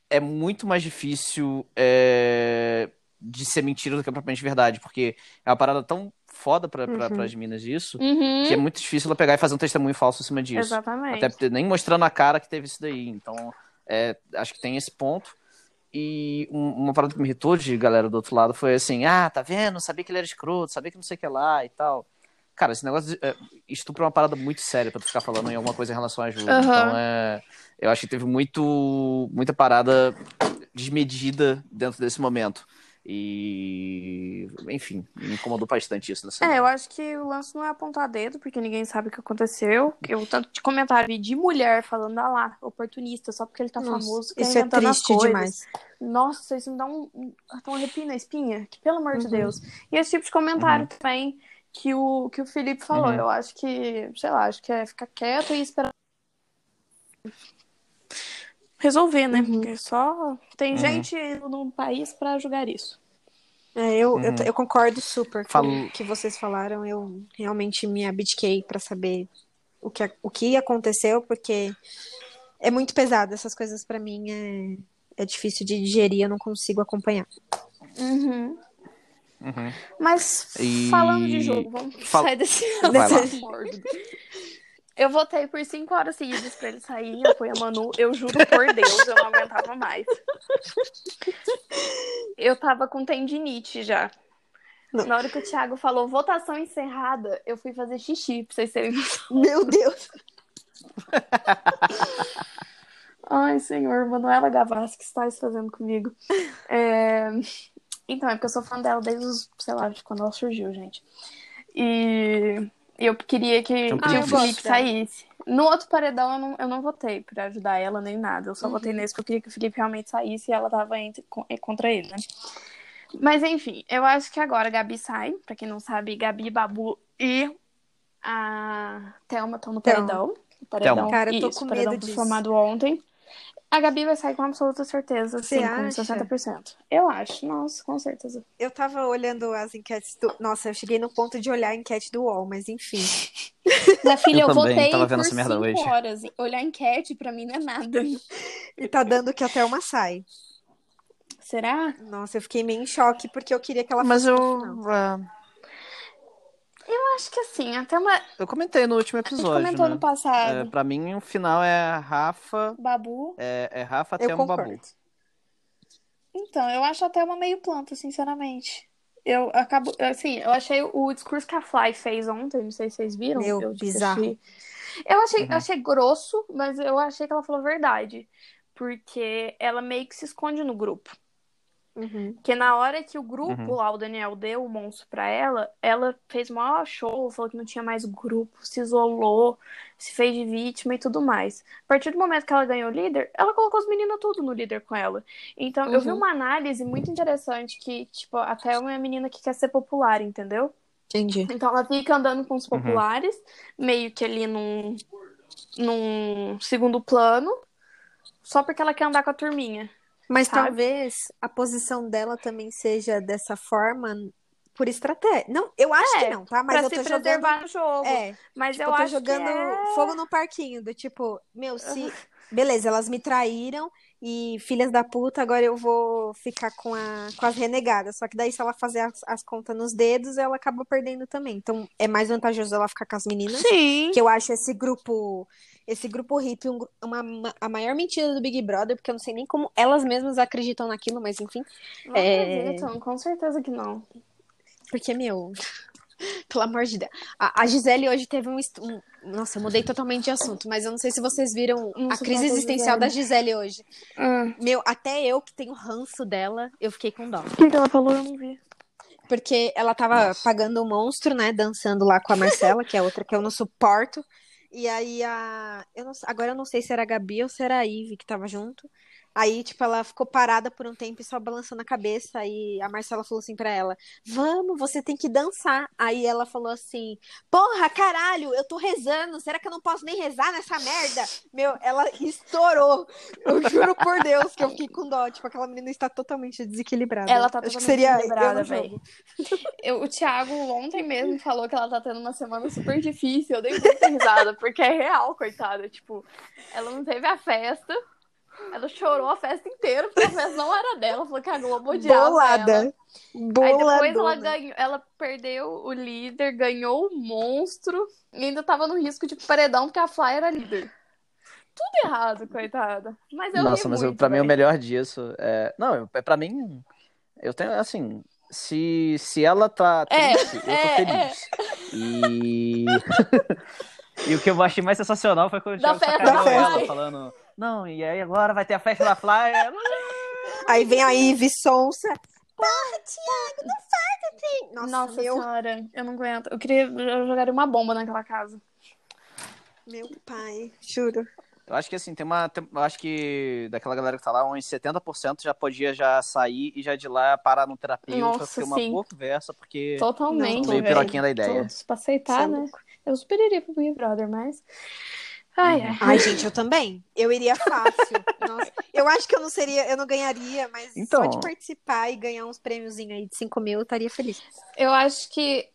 é muito mais difícil é, de ser mentira do que propriamente verdade, porque é uma parada tão foda pra, pra, uhum. pras minas isso, uhum. que é muito difícil ela pegar e fazer um testemunho falso em cima disso. Exatamente. Até nem mostrando a cara que teve isso daí. Então, é, acho que tem esse ponto. E uma parada que me irritou de galera do outro lado foi assim: ah, tá vendo? Sabia que ele era escroto, sabia que não sei o que lá e tal. Cara, esse negócio de, é, estupro é uma parada muito séria pra tu ficar falando em alguma coisa em relação a ajuda. Uhum. Então, é, eu acho que teve muito, muita parada desmedida dentro desse momento. E, enfim, me incomodou bastante isso nessa. É, eu acho que o lance não é apontar dedo, porque ninguém sabe o que aconteceu. Eu tanto de comentário de mulher falando, ah lá, oportunista, só porque ele tá Nossa, famoso, que Isso é inventando as triste coisas. demais. Nossa, isso me dá um, um, um arrepio na espinha, que pelo amor de Uhum. Deus. E esse tipo de comentário também que o, que o Felipe falou, Uhum. eu acho que, sei lá, acho que é ficar quieto e esperar resolver, né? Uhum. Porque só tem Uhum. gente no país pra julgar isso. É, eu, eu, Uhum. eu concordo super com o que vocês falaram. Eu realmente me abdiquei pra saber o que, o que aconteceu, porque é muito pesado. Essas coisas pra mim é, é difícil de digerir, eu não consigo acompanhar. Uhum. Uhum. Mas E- falando de jogo, vamos Fal- sair desse mórbido. Eu votei por cinco horas seguidas pra ele sair, eu apoio a Manu. Eu juro por Deus, eu não aguentava mais. Eu tava com tendinite já. Não. Na hora que o Thiago falou votação encerrada, eu fui fazer xixi, pra vocês terem noção. Meu Deus! Ai, senhor, Manuela Gavassi, o que estás fazendo comigo? É, Então, é porque eu sou fã dela desde, os, sei lá, de quando ela surgiu, gente. E eu queria que, Então, que Ah, o. Felipe saísse. No outro paredão, eu não, eu não votei pra ajudar ela nem nada. Eu só Uhum. votei nesse porque eu queria que o Felipe realmente saísse e ela tava entre, con- contra ele, né? Mas enfim, eu acho que agora a Gabi sai. Pra quem não sabe, Gabi, Babu e a Thelma estão no paredão. O paredão Cara, Então, eu tô isso, com medo disso. formado ontem. A Gabi vai sair com absoluta certeza, Você sim, com acha? 60%. Eu acho, nossa, com certeza. Eu tava olhando as enquetes do. Nossa, eu cheguei no ponto de olhar a enquete do UOL, mas enfim. Minha filha, eu, Eu também, votei tava vendo por essa merda cinco hoje. horas. Olhar enquete pra mim não é nada. E tá dando que até uma sai. Será? Nossa, eu fiquei meio em choque porque eu queria que ela Mas fosse eu, Eu acho que assim, até uma. A eu comentei no último gente episódio, comentou né? no passado. É, pra mim, o final é Rafa, Babu. é, é Rafa até um babu. Então, eu acho até uma meio planta, sinceramente. Eu acabo. Assim, eu achei o discurso que a Fly fez ontem, não sei se vocês viram. Meu, eu bizarro. achei- Eu achei, Uhum. achei grosso, mas eu achei que ela falou verdade. Porque ela meio que se esconde no grupo. Uhum. Porque na hora que o grupo Uhum. lá, o Daniel, deu o monstro pra ela, ela fez maior show, falou que não tinha mais grupo, se isolou, se fez de vítima e tudo mais. A partir do momento que ela ganhou o líder, ela colocou os meninos tudo no líder com ela. Então, eu vi Uhum. uma análise muito interessante que, tipo, até uma menina que quer ser popular, entendeu? Entendi. Então ela fica andando com os Uhum. populares, meio que ali num, num segundo plano, só porque ela quer andar com a turminha. Mas Sabe? talvez a posição dela também seja dessa forma por estratégia. Não, eu acho É, que não, tá? Mas pra eu se tô jogando. preservar no jogo. É, Mas tipo, eu eu tô jogando é... fogo no parquinho, do tipo, meu, se. Beleza, elas me traíram e filhas da puta, agora eu vou ficar com, a, com as renegadas. Só que daí, se ela fazer as, as contas nos dedos, ela acaba perdendo também. Então, é mais vantajoso ela ficar com as meninas. Sim. Que eu acho esse grupo, esse grupo hippie um uma, uma- a maior mentira do Big Brother, porque eu não sei nem como elas mesmas acreditam naquilo, mas enfim. Não É. acreditam, com certeza que não. Porque, meu, pelo amor de Deus. A, a Gisele hoje teve um, um- Nossa, eu mudei totalmente de assunto, mas eu não sei se vocês viram Não a se crise existencial Gisele. da Gisele hoje. Hum. Meu, até eu que tenho ranço dela, eu fiquei com dó. O que ela falou? Eu não vi. Porque ela tava pagando o monstro, né? Dançando lá com a Marcela, que é outra que eu não suporto. E aí a. Eu não... Agora eu não sei se era a Gabi ou se era a Ive que tava junto. Aí, tipo, ela ficou parada por um tempo e só balançando a cabeça. Aí a Marcela falou assim pra ela: Vamos, você tem que dançar. Aí ela falou assim: Porra, caralho, eu tô rezando. Será que eu não posso nem rezar nessa merda? Meu, ela estourou. Eu juro por Deus que eu fiquei com dó. Tipo, aquela menina está totalmente desequilibrada. Ela tá Acho que totalmente seria desequilibrada. Eu- o Thiago ontem mesmo falou que ela tá tendo uma semana super difícil. Eu dei muita risada, porque é real, coitada. Tipo, ela não teve a festa. Ela chorou a festa inteira, porque a festa não era dela. Falou que a Globo odiava ela. Bolada. Aí depois ela Boladona. ganhou, ela perdeu o líder, ganhou o monstro e ainda tava no risco de paredão porque a Fly era líder. Tudo errado, coitada. Mas eu Nossa, mas eu, muito, pra mim o véi. melhor disso é. Não, eu, é pra mim. Eu tenho, assim. Se, se ela tá É, triste, eu tô é, feliz. E. e o que eu achei mais sensacional foi quando o Thiago Fly. falando. Não, e aí agora vai ter a festa da Fly. Ela, Aí vem a Ive Sonsa. Porra, Thiago, não faz assim. Nossa, Nossa meu, senhora, eu não aguento. Eu queria eu jogaria uma bomba naquela casa. meu pai, juro. Eu acho que assim, tem uma. tem- eu acho que daquela galera que tá lá, uns 70% já podia já sair e já de lá parar no terapeuta, Nossa, ter uma boa conversa, porque Totalmente, Não, meio piroquinha da ideia. Todos pra aceitar, é né? louco. Eu super iria pro Big Brother, mas. Ai, ai. Ai, gente, eu também. Eu iria fácil. Nossa, eu acho que eu não seria, eu não ganharia, mas Então. só de participar e ganhar uns prêmiozinhos aí de 5 mil, eu estaria feliz. Eu acho que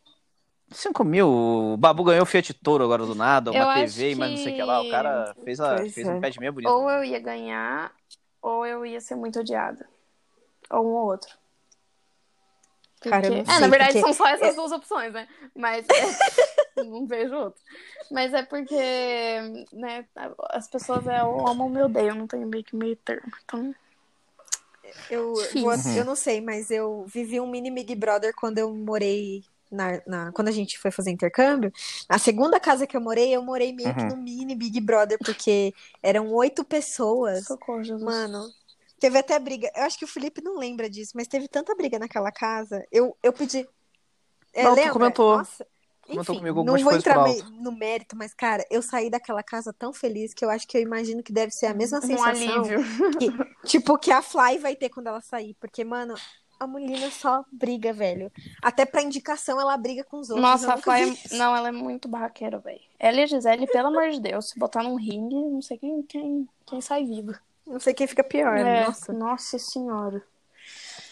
5 mil, o Babu ganhou o Fiat Toro agora do nada, Eu uma acho TV e mais não sei o que lá. O cara fez, a, Pois fez é. um pé de meia bonito. ou eu ia ganhar, ou eu ia ser muito odiada. Ou um ou outro. Cara, eu não é, na verdade porque- são só essas duas opções, né? Mas é, não vejo outro. Mas é porque, né, as pessoas é, ou amam ou me odeiam, não tem meio que meio termo. Então, Eu, vou- Uhum. eu não sei, mas eu vivi um mini Big Brother quando eu morei na, na- quando a gente foi fazer intercâmbio. Na segunda casa que eu morei, eu morei meio que Uhum. no mini Big Brother, porque eram oito pessoas. socorro, Jesus. Mano, teve até briga. Eu acho que o Felipe não lembra disso, mas teve tanta briga naquela casa. Eu, eu pedi. É, Não, tu lembra? comentou. Nossa. Enfim, comigo não vou entrar no mérito, mas, cara, eu saí daquela casa tão feliz que eu acho que eu imagino que deve ser a mesma um sensação alívio. que, tipo, que a Fly vai ter quando ela sair. Porque, mano, a Molina só briga, velho. Até pra indicação ela briga com os outros. Nossa, a Fly, é- não, ela é muito barraqueira, velho. Ela e a Gisele, pelo amor de Deus, se botar num ringue, não sei quem, quem, quem sai vivo. Não sei quem fica pior. É, Nossa. nossa senhora.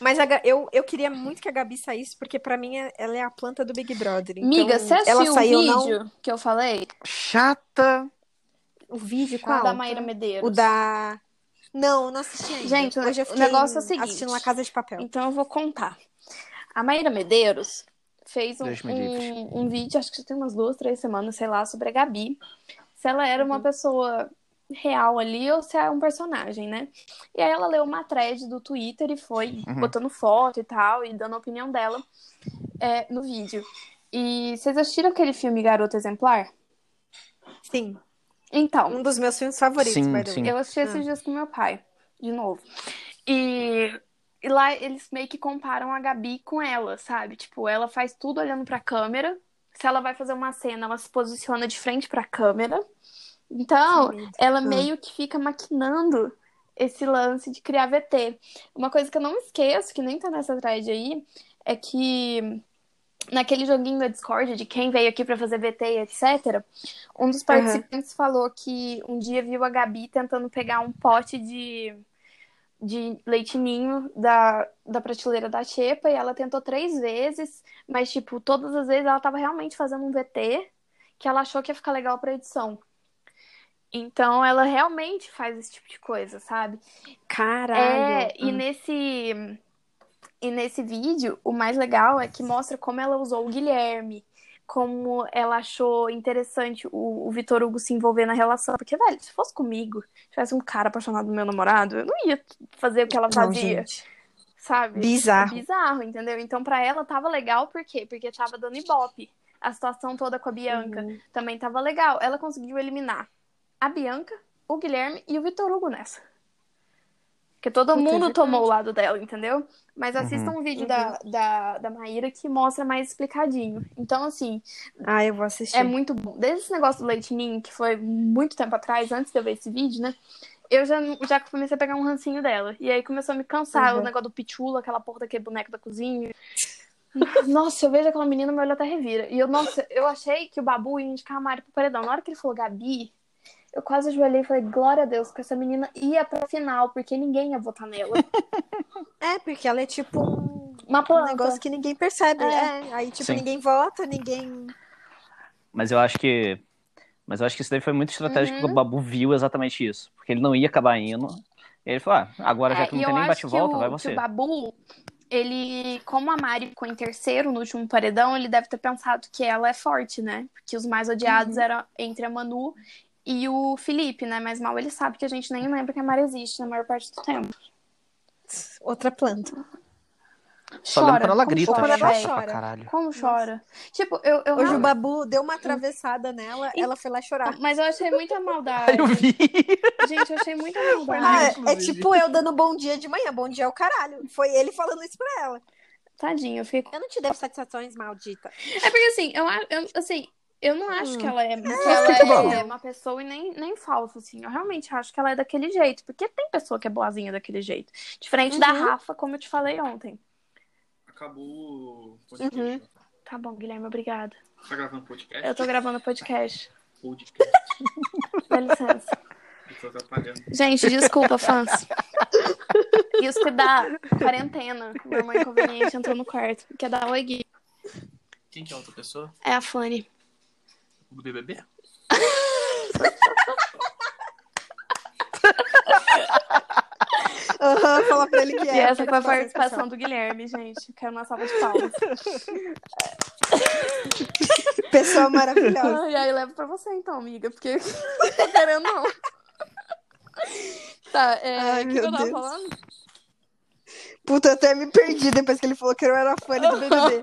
Mas a eu, eu queria muito que a Gabi saísse, porque pra mim é- ela é a planta do Big Brother. Então, Miga, você assistiu ela o saiu não vídeo que eu falei? Chata. o vídeo Qual? qual? da Maíra Medeiros. O da Não, não assisti ainda. Gente, o- Hoje eu o fiquei negócio é o seguinte. assistindo La Casa de Papel. Então eu vou contar. A Maíra Medeiros fez um, um, um vídeo, acho que já tem umas duas, três semanas, sei lá, sobre a Gabi. Se ela era uma pessoa real ali ou se é um personagem, né? E aí ela leu uma thread do Twitter e foi Uhum. botando foto e tal, e dando a opinião dela é, no vídeo. E vocês assistiram aquele filme Garota Exemplar? Sim, Então, um dos meus filmes favoritos, Sim, sim. eu assisti esses Ah. dias com meu pai, de novo. E, e lá eles meio que comparam a Gabi com ela, sabe? Tipo, ela faz tudo olhando pra câmera. Se ela vai fazer uma cena, ela se posiciona de frente pra câmera. Então, medo. ela Ah. meio que fica maquinando esse lance de criar VT. Uma coisa que eu não esqueço, que nem tá nessa thread aí, é que naquele joguinho da Discord de quem veio aqui pra fazer VT e etc, um dos participantes falou que um dia viu a Gabi tentando pegar um pote de, de leitinho da, da prateleira da Xepa e ela tentou três vezes, mas, tipo, todas as vezes ela tava realmente fazendo um VT que ela achou que ia ficar legal pra edição. Então, ela realmente faz esse tipo de coisa, sabe? Caralho. É, e Ah. nesse e nesse vídeo, o mais legal é que mostra como ela usou o Guilherme, como ela achou interessante o, o Vitor Hugo se envolver na relação. Porque, velho, se fosse comigo, tivesse um cara apaixonado no meu namorado, eu não ia fazer o que ela Não, fazia, gente. sabe? Bizarro. É bizarro, entendeu? Então, pra ela tava legal, por quê? Porque tava dando ibope. A situação toda com a Bianca Uhum. também tava legal. Ela conseguiu eliminar a Bianca, o Guilherme e o Vitor Hugo nessa. Porque todo Puta, é mundo tomou o lado dela, entendeu? Mas assista Uhum. um vídeo da, da, da Maíra que mostra mais explicadinho. Então, assim, Ah, eu vou assistir. é muito bom. Desde esse negócio do leite ninho, que foi muito tempo atrás, antes de eu ver esse vídeo, né? Eu já, já comecei a pegar um rancinho dela. E aí começou a me cansar Uhum. o negócio do pichula, aquela porra daquele boneco da cozinha. Nossa, eu vejo aquela menina, meu olho até revira. E eu, nossa, eu achei que o Babu ia indicar a Mari pro paredão. Na hora que ele falou Gabi, eu quase ajoelhei e falei, glória a Deus, que essa menina ia pra final, porque ninguém ia votar nela. É, porque ela é tipo um, Uma um planta. negócio que ninguém percebe. É. É. Aí, tipo, Sim. ninguém vota, ninguém. Mas eu acho que. Mas eu acho que isso daí foi muito estratégico Uhum. que o Babu viu exatamente isso. Porque ele não ia acabar indo. E ele falou: ah, agora já É, que não tem nem que bate-volta, vai que você. o Babu, ele, como a Mari ficou em terceiro no último paredão, ele deve ter pensado que ela é forte, né? Porque os mais odiados Uhum. eram entre a Manu e o Felipe, né? Mas mal ele sabe que a gente nem lembra que a Mari existe na maior parte do tempo. Outra planta. Só lembro quando ela grita, chora, chata véi? pra caralho. Como chora. Tipo, eu. eu Hoje o realmente- Babu deu uma atravessada nela, ela foi lá chorar. Mas eu achei muita maldade. Eu vi. Gente, eu achei muita Ah, maldade. é inclusive. tipo eu dando bom dia de manhã, bom dia é o caralho. Foi ele falando isso pra ela. Tadinho, eu fico. Eu não te devo satisfações, maldita. É porque assim, eu, eu assim, eu não acho Hum. que ela é, que ela é uma pessoa e nem, nem falsa, assim. Eu realmente acho que ela é daquele jeito. Porque tem pessoa que é boazinha daquele jeito. Diferente da Uhum. Rafa, como eu te falei ontem. Acabou o podcast. Uhum. Tá bom, Guilherme, obrigada. Tá gravando podcast? Eu tô gravando podcast. Podcast. Dá licença. Eu tô atrapalhando. Gente, desculpa, fãs. Isso que dá quarentena. Meu irmão inconveniente entrou no quarto. Quer dar oi, Gui? Quem que é outra pessoa? É a Fanny. O BBB? Aham, fala pra ele que é. E essa foi a participação do Guilherme, gente. Quero uma salva de palmas. Pessoa maravilhosa. Ah, e aí leva pra você então, amiga, porque tô querendo não. Tá, é, Ai, o que eu tava Deus. falando? Puta, eu até me perdi depois que ele falou que eu era fã do BBB.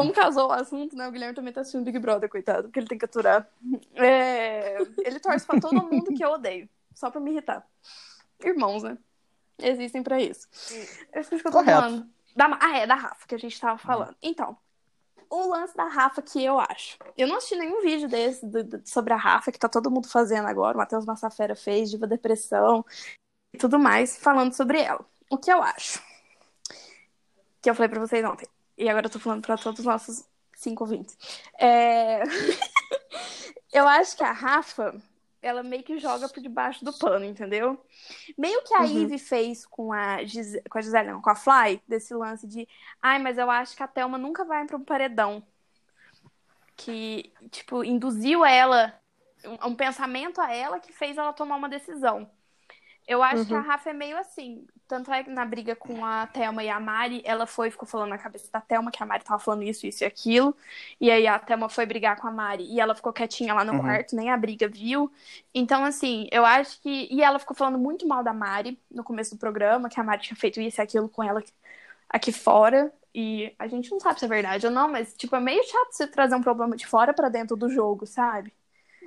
Como casou o assunto, né? O Guilherme também tá assistindo Big Brother, coitado, porque ele tem que aturar. É, Ele torce pra todo mundo que eu odeio, só pra me irritar. Irmãos, né? Existem pra isso. Eu esqueci o que eu tô Correto. falando. Da... Ah, é, da Rafa, que a gente tava falando. Então, o lance da Rafa que eu acho. Eu não assisti nenhum vídeo desse do- do- sobre a Rafa, que tá todo mundo fazendo agora. O Matheus Massafera fez, Diva Depressão e tudo mais, falando sobre ela. O que eu acho? Que eu falei pra vocês ontem. E agora eu tô falando pra todos os nossos cinco ouvintes. É... eu acho que a Rafa, ela meio que joga por debaixo do pano, entendeu? Meio que a Uhum. Ivy fez com a, Gise... com a Gisele, não, com a Fly, desse lance de ai, mas eu acho que a Thelma nunca vai para um paredão. Que, tipo, induziu ela, um pensamento a ela que fez ela tomar uma decisão. Eu acho que a Rafa é meio assim. Tanto é que na briga com a Thelma e a Mari, ela foi e ficou falando na cabeça da Thelma que a Mari tava falando isso, isso e aquilo. E aí a Thelma foi brigar com a Mari e ela ficou quietinha lá no Uhum. quarto, nem a briga viu. Então, assim, eu acho que. E ela ficou falando muito mal da Mari no começo do programa, que a Mari tinha feito isso e aquilo com ela aqui fora. E a gente não sabe se é verdade ou não, mas, tipo, é meio chato você trazer um problema de fora pra dentro do jogo, sabe?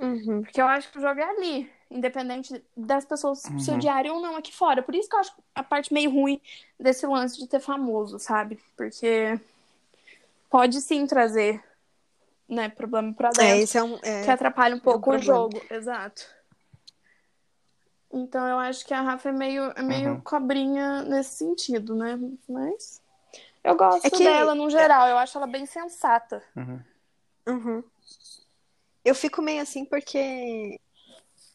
Uhum. Porque eu acho que o jogo é ali, independente das pessoas Uhum. se odiarem ou não aqui fora. Por isso que eu acho a parte meio ruim desse lance de ter famoso, sabe? Porque pode sim trazer, né, problema pra É, dentro, esse é um. é- que atrapalha um pouco o problema. jogo. Exato. Então eu acho que a Rafa é meio, é meio Uhum. cobrinha nesse sentido, né? Mas eu gosto É que- dela no geral, eu acho ela bem sensata. Uhum. Uhum. Eu fico meio assim porque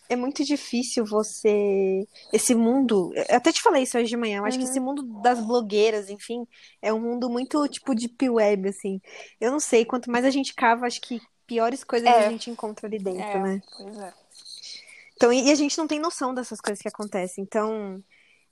é muito difícil você. Esse mundo. Eu até te falei isso hoje de manhã. Eu acho que Uhum. esse mundo das blogueiras, enfim, é um mundo muito tipo deep web, assim. Eu não sei, quanto mais a gente cava, acho que piores coisas É. a gente encontra ali dentro, É, né? pois é. Então, e a gente não tem noção dessas coisas que acontecem. Então,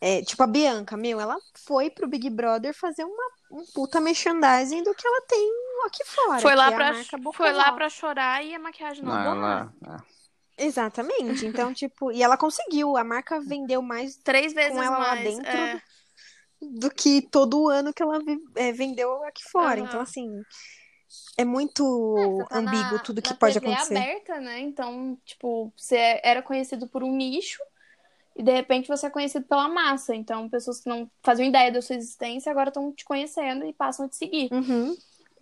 é, tipo a Bianca, meu, ela foi pro Big Brother fazer uma, um puta merchandising do que ela tem aqui fora. Foi lá, que é pra, foi lá pra chorar e a maquiagem não, Não, deu ela- nada. é. Exatamente. Então, tipo, e ela conseguiu. A marca vendeu mais Três vezes ela lá mais. dentro, é. do que todo o ano que ela é, vendeu aqui fora. Aham. Então, assim, é muito tá ambíguo na- tudo que pode TV acontecer. aberta, né? Então, tipo, você era conhecido por um nicho e de repente você é conhecido pela massa. Então, pessoas que não faziam ideia da sua existência agora estão te conhecendo e passam a te seguir. Uhum.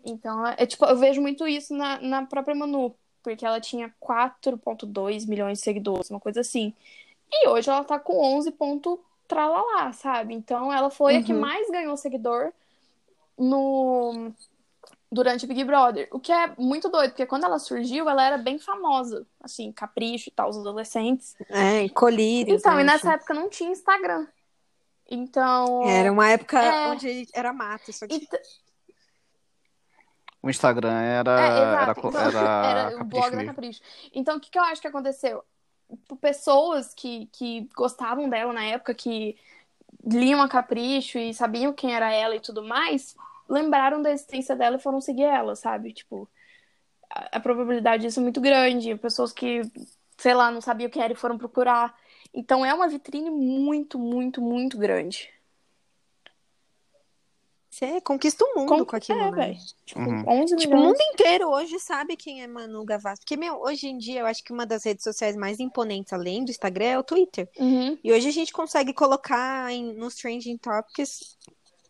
Então, é tipo, eu vejo muito isso na, na própria Manu, porque ela tinha 4.2 milhões de seguidores, uma coisa assim. E hoje ela tá com 11 ponto tralalá, sabe? Então, ela foi a que Uhum. mais ganhou seguidor no durante o Big Brother. O que é muito doido, porque quando ela surgiu, ela era bem famosa, assim, capricho e tal, os adolescentes. É, colírios. Então, né, e nessa enfim. época não tinha Instagram. Então, Era uma época É. onde era mato isso aqui. O Instagram era, É, era, Então, era era o blog da mesmo. Capricho. Então, o que, que eu acho que aconteceu? Pessoas que, que gostavam dela na época, que liam a Capricho e sabiam quem era ela e tudo mais, lembraram da existência dela e foram seguir ela, sabe? Tipo, a, a probabilidade disso é muito grande. Pessoas que, sei lá, não sabiam quem era e foram procurar. Então, é uma vitrine muito, muito, muito grande. Você conquista o mundo Com- com aquilo, é, né? velho. Tipo, Uhum. 11 Tipo, o mundo inteiro hoje sabe quem é Manu Gavassi. Porque, meu, hoje em dia, eu acho que uma das redes sociais mais imponentes, além do Instagram, é o Twitter. Uhum. E hoje a gente consegue colocar em, nos trending topics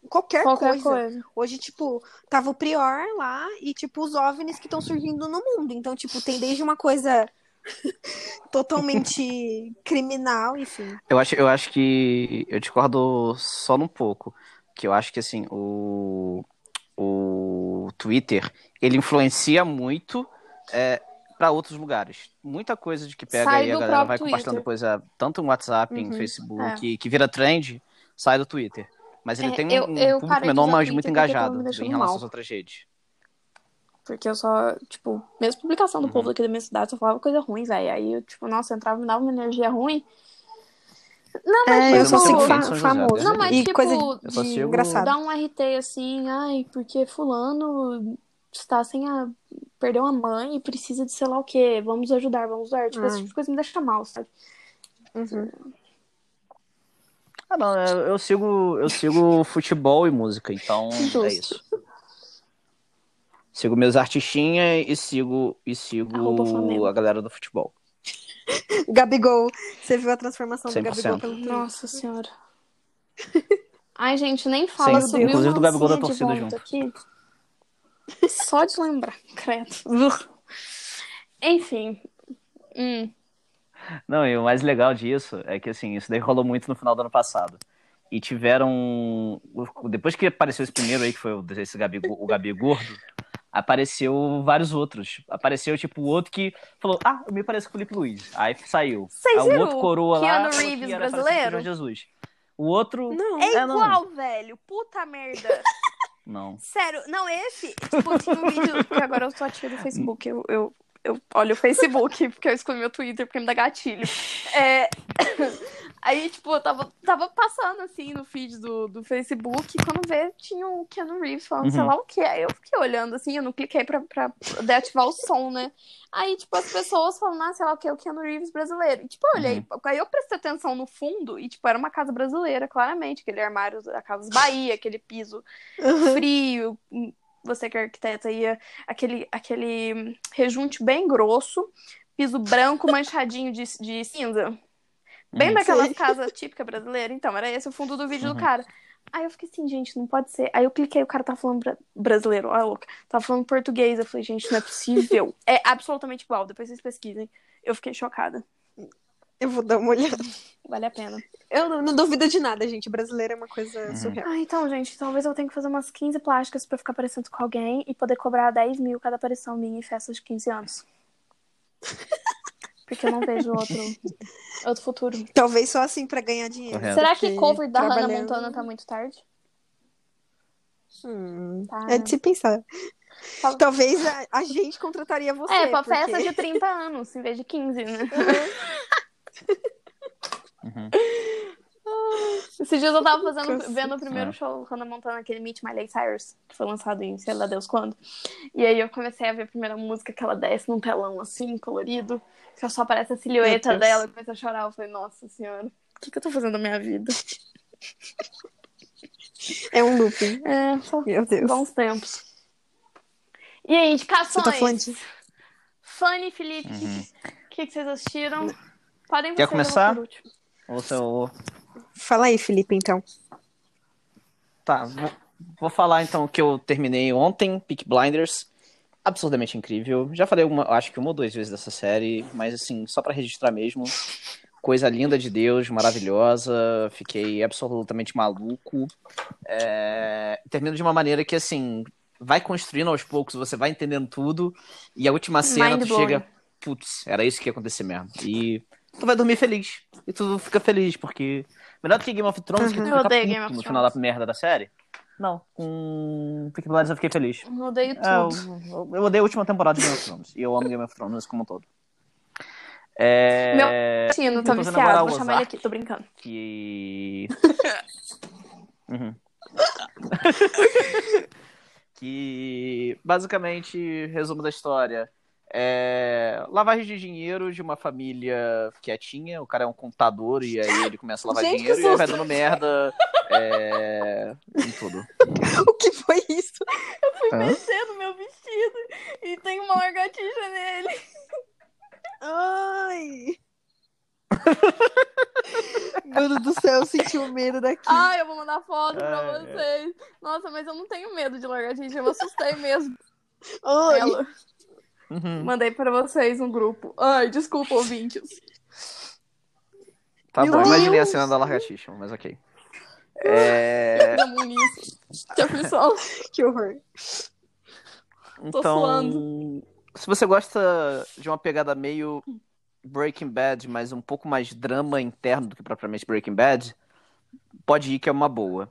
qualquer, Qualquer coisa. coisa. Hoje, tipo, tava o Prior lá e, tipo, os OVNIs que estão surgindo no mundo. Então, tipo, tem desde uma coisa totalmente criminal, enfim. Eu acho, eu acho que eu discordo só num pouco. Que eu acho que assim, o, o Twitter ele influencia muito é, para outros lugares. Muita coisa de que pega Sai aí a galera vai compartilhando Twitter. coisa tanto no WhatsApp, em Uhum. Facebook, que vira trend, sai do Twitter. Mas ele É, tem um, eu- um eu público parei de menor, mas muito engajado em relação mal. às outras redes. Porque eu só, tipo, mesmo publicação do Uhum. povo aqui da minha cidade, só falava coisa ruim, velho. Aí eu, tipo, nossa, eu entrava e me dava uma energia ruim. Não, mas É, tipo, eu só sigo sigo fa José, famoso. Não, mas e tipo, coisa Eu só de sigo- engraçado. dá um RT assim, ai, porque fulano está sem a. Perdeu a mãe e precisa de sei lá o quê. Vamos ajudar, vamos ajudar. Tipo, esse Ai. tipo de coisa me deixa mal, sabe? Uhum. Ah, não, eu, eu sigo, eu sigo futebol e música, então Justo. é isso. Sigo meus artistinhas e sigo e sigo a galera do futebol. Gabigol. Você viu a transformação do 100%. Gabigol pelo Twitter? Nossa senhora. Ai, gente, nem fala Sim, sobre inclusive o do Gabigol da torcida volta aqui. Só de lembrar, credo. Enfim. Hum. Não, e o mais legal disso é que assim, isso daí rolou muito no final do ano passado. E tiveram. Depois que apareceu esse primeiro aí, que foi o esse Gabi, o Gabi Gordo, apareceu vários outros. Apareceu, tipo, o outro que falou, ah, eu me pareço com o Felipe Luiz. Aí saiu. Vocês Aí o viram outro coroa lá. Keanu que Reeves era com o brasileiro? Jesus. O outro. Não. É É, não. igual, velho. Puta merda. Não. Sério, não, esse. Tipo, tinha um vídeo. Porque agora eu a tia do Facebook. Eu, eu, eu olho o Facebook, porque eu excluí meu Twitter porque me dá gatilho. É. Aí, tipo, eu tava, tava passando assim no feed do, do Facebook, e quando vê, tinha o Keanu Reeves falando, sei Uhum. lá o que. Aí eu fiquei olhando assim, eu não cliquei pra, pra deativar o som, né? Aí, tipo, as pessoas falando, ah, sei lá o que, o Keanu Reeves brasileiro. E, tipo, eu olhei, aí eu prestei atenção no fundo, e, tipo, era uma casa brasileira, claramente, aquele armário da Casas Bahia, aquele piso frio, hum, você que é arquiteta ia, aquele, aquele hum, rejunte bem grosso, piso branco manchadinho de, de cinza. Bem daquelas Sei. casas típicas brasileiras. Então, era esse o fundo do vídeo Uhum. do cara. Aí eu fiquei assim, gente, não pode ser. Aí eu cliquei, o cara tá falando bra- brasileiro, olha louca. Tava falando português. Eu falei, gente, não é possível. É absolutamente igual. Depois vocês pesquisem. Eu fiquei chocada. Eu vou dar uma olhada. Vale a pena. Eu não, não duvido de nada, gente. Brasileiro é uma coisa Uhum. surreal. Ah, então, gente, talvez eu tenha que fazer umas 15 plásticas pra ficar parecendo com alguém e poder cobrar 10 mil cada aparição minha em festas de 15 anos. Porque eu não vejo outro, outro futuro. Talvez só assim pra ganhar dinheiro. Correto. Será que cover da Hannah Montana tá muito tarde? Hum, Tá. É de se pensar. Fala- Talvez a, a gente contrataria você. É, pra porque... festa de 30 anos, em vez de 15, né? Uhum. Esses dias eu tava fazendo, vendo o primeiro É. show Hannah Montana, aquele Meet Miley Cyrus, que foi lançado em sei lá Deus quando. E aí eu comecei a ver a primeira música que ela desce num telão assim, colorido, que só aparece a silhueta dela, eu comecei a chorar. Eu falei, nossa senhora, o que, que eu tô fazendo na minha vida? É um looping. É, só Meu Deus. bons tempos. E aí, indicações? Tá falando de... Fanny e Felipe, o Uhum. que, que vocês assistiram? Podem Quer vocês, eu vou começar? por último. Ou se eu- Fala aí, Felipe, então. Tá, vou, vou falar então que eu terminei ontem, Peak Blinders. Absurdamente incrível. Já falei uma, acho que uma ou duas vezes dessa série, mas assim, só pra registrar mesmo. Coisa linda de Deus, maravilhosa. Fiquei absolutamente maluco. É, Termina de uma maneira que, assim, vai construindo aos poucos, você vai entendendo tudo. E a última cena tu Mind-blowing. chega. Putz, era isso que ia acontecer mesmo. E tu vai dormir feliz. E tu fica feliz, porque. Melhor do que Game of Thrones, que tu Uhum. Eu fica puto Game of no Thrones. final da merda da série. Não, com Peaky Blinders eu fiquei feliz. Eu odeio É, eu, tudo. eu- odeio a última temporada de Game of Thrones. E eu amo Game of Thrones como um todo. É... Tino, tá eu tô viciado. Vou chamar ele aqui, tô brincando. que. Uhum. que basicamente, resumo da história. É lavagem de dinheiro de uma família quietinha. O cara é um contador e aí ele começa a lavar Gente, dinheiro e vai dando merda. É... Em tudo. O que foi isso? Fui Hã? mexer no meu vestido e tem uma lagartixa nele. Ai! Mano do céu, eu senti o medo daqui. Ai, eu vou mandar foto pra Ai, ai. vocês. Nossa, mas eu não tenho medo de lagartixa, eu assustei mesmo. Oi! Ela. Uhum. Mandei pra vocês no grupo. Ai, desculpa, ouvintes. Tá Meu bom, imaginei a Deus! cena da lagartixa, mas ok. É... Nisso. Que aflição. Que horror. Então, suando. se você gosta de uma pegada meio Breaking Bad, mas um pouco mais drama interno do que propriamente Breaking Bad, pode ir que é uma boa.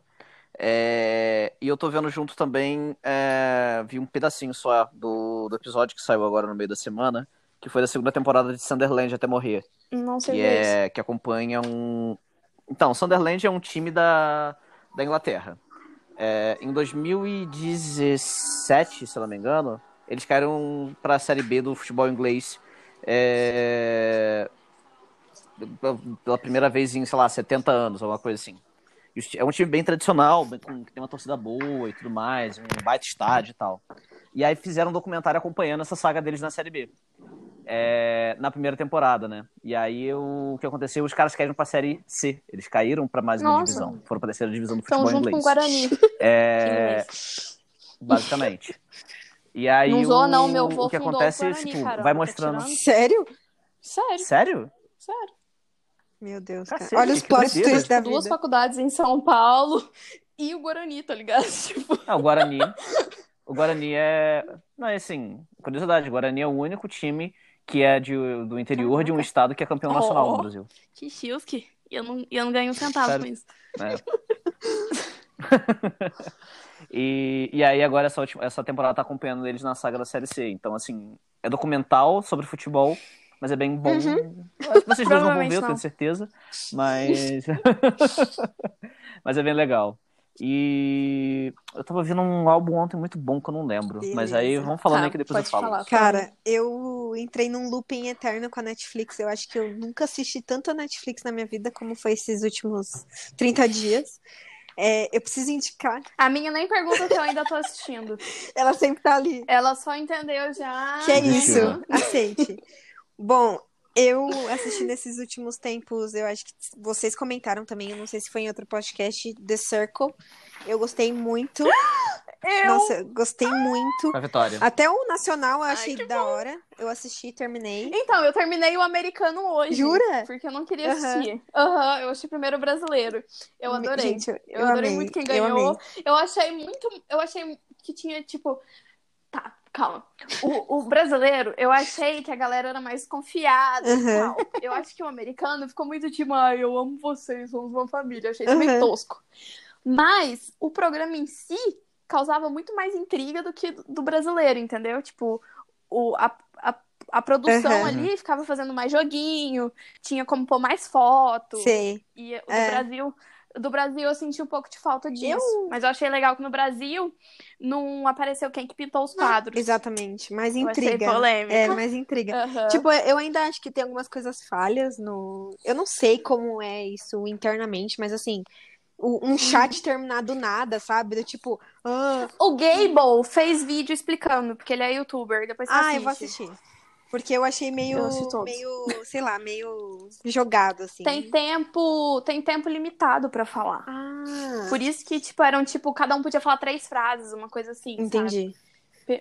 É, E eu tô vendo junto também, é, vi um pedacinho só do, do episódio que saiu agora no meio da semana, que foi da segunda temporada de Sunderland até morrer, Não sei que isso. é que acompanha um. Então, Sunderland é um time da, da Inglaterra. É, em 2017, se não me engano, eles caíram para a Série B do futebol inglês é, pela primeira vez em, sei lá, 70 anos, alguma coisa assim. É um time bem tradicional, com- que tem uma torcida boa e tudo mais, um baita estádio e tal. E aí fizeram um documentário acompanhando essa saga deles na Série B. É, na primeira temporada, né? E aí o que aconteceu? Os caras caíram pra Série C. Eles caíram pra mais uma Nossa. divisão. Foram pra terceira divisão do Estão futebol junto com inglês. o Guarani. É, basicamente. E aí Não zoa, o, não, meu avô o que o acontece é, Guarani, tipo, cara, vai tá mostrando. Sério? Sério, Sério? sério. Meu Deus, cara. Cacete, Olha os que plot twists da Duas vida. faculdades em São Paulo e o Guarani, tá ligado? Tipo, Ah, o Guarani. o Guarani é. Não, é assim, curiosidade, o Guarani é o único time que é de, do interior de um Caraca. estado que é campeão nacional Oh. no Brasil. que chilski. E eu não, eu não ganho um centavo Sério? com isso. né? e, e aí agora essa, última, essa temporada tá acompanhando eles na saga da Série C. Então, assim, é documental sobre futebol, mas é bem bom. Uhum. Que vocês dois não vão ver, eu não. tenho certeza. Mas. mas é bem legal. E eu tava vendo um álbum ontem muito bom que eu não lembro. Mas aí Beleza. vamos falando Tá, aí que depois eu falo. falar. Cara, eu entrei num looping eterno com a Netflix. Eu acho que eu nunca assisti tanto a Netflix na minha vida como foi esses últimos 30 dias. É, eu preciso indicar. A minha nem pergunta se eu ainda tô assistindo. Ela sempre tá ali. Ela só entendeu já. Que é isso? Aceite. Bom, eu assisti nesses últimos tempos, eu acho que vocês comentaram também, eu não sei se foi em outro podcast, The Circle. Eu gostei muito. Eu Nossa, eu gostei muito. A Vitória. Até o Nacional eu achei que da hora. Eu assisti e terminei. Então, eu terminei o americano hoje. Jura? Porque eu não queria assistir. Aham, eu achei primeiro o brasileiro. Eu adorei. Gente, eu, eu adorei amei, muito quem eu ganhou. amei. Eu, achei muito. Eu achei que tinha, tipo. Calma. O, o brasileiro, eu achei que a galera era mais confiada e tal. Eu acho que o americano ficou muito tipo, ai, eu amo vocês, somos uma família. Eu achei isso meio Aham. tosco. Mas o programa em si causava muito mais intriga do que do brasileiro, entendeu? Tipo, o, a, a, a produção Aham. ali ficava fazendo mais joguinho, tinha como pôr mais foto. Sei. E o É. Brasil, do Brasil eu senti um pouco de falta disso. Eu- Mas eu achei legal que no Brasil não apareceu quem que pintou os quadros. Exatamente. Mais Eu intriga. polêmica. É, mais intriga. Aham. Tipo, eu ainda acho que tem algumas coisas falhas no. Eu não sei como é isso internamente, mas assim, um chat terminar do nada, sabe? Do tipo, ah, O Gable fez vídeo explicando, porque ele é youtuber. Depois você ah, assiste. eu vou assistir. Porque eu achei meio, Eu meio, sei lá, meio jogado, assim. Tem tempo, tem tempo limitado pra falar. Ah, Por isso que, tipo, eram, tipo, cada um podia falar três frases, uma coisa assim, sabe? entendi. Pe-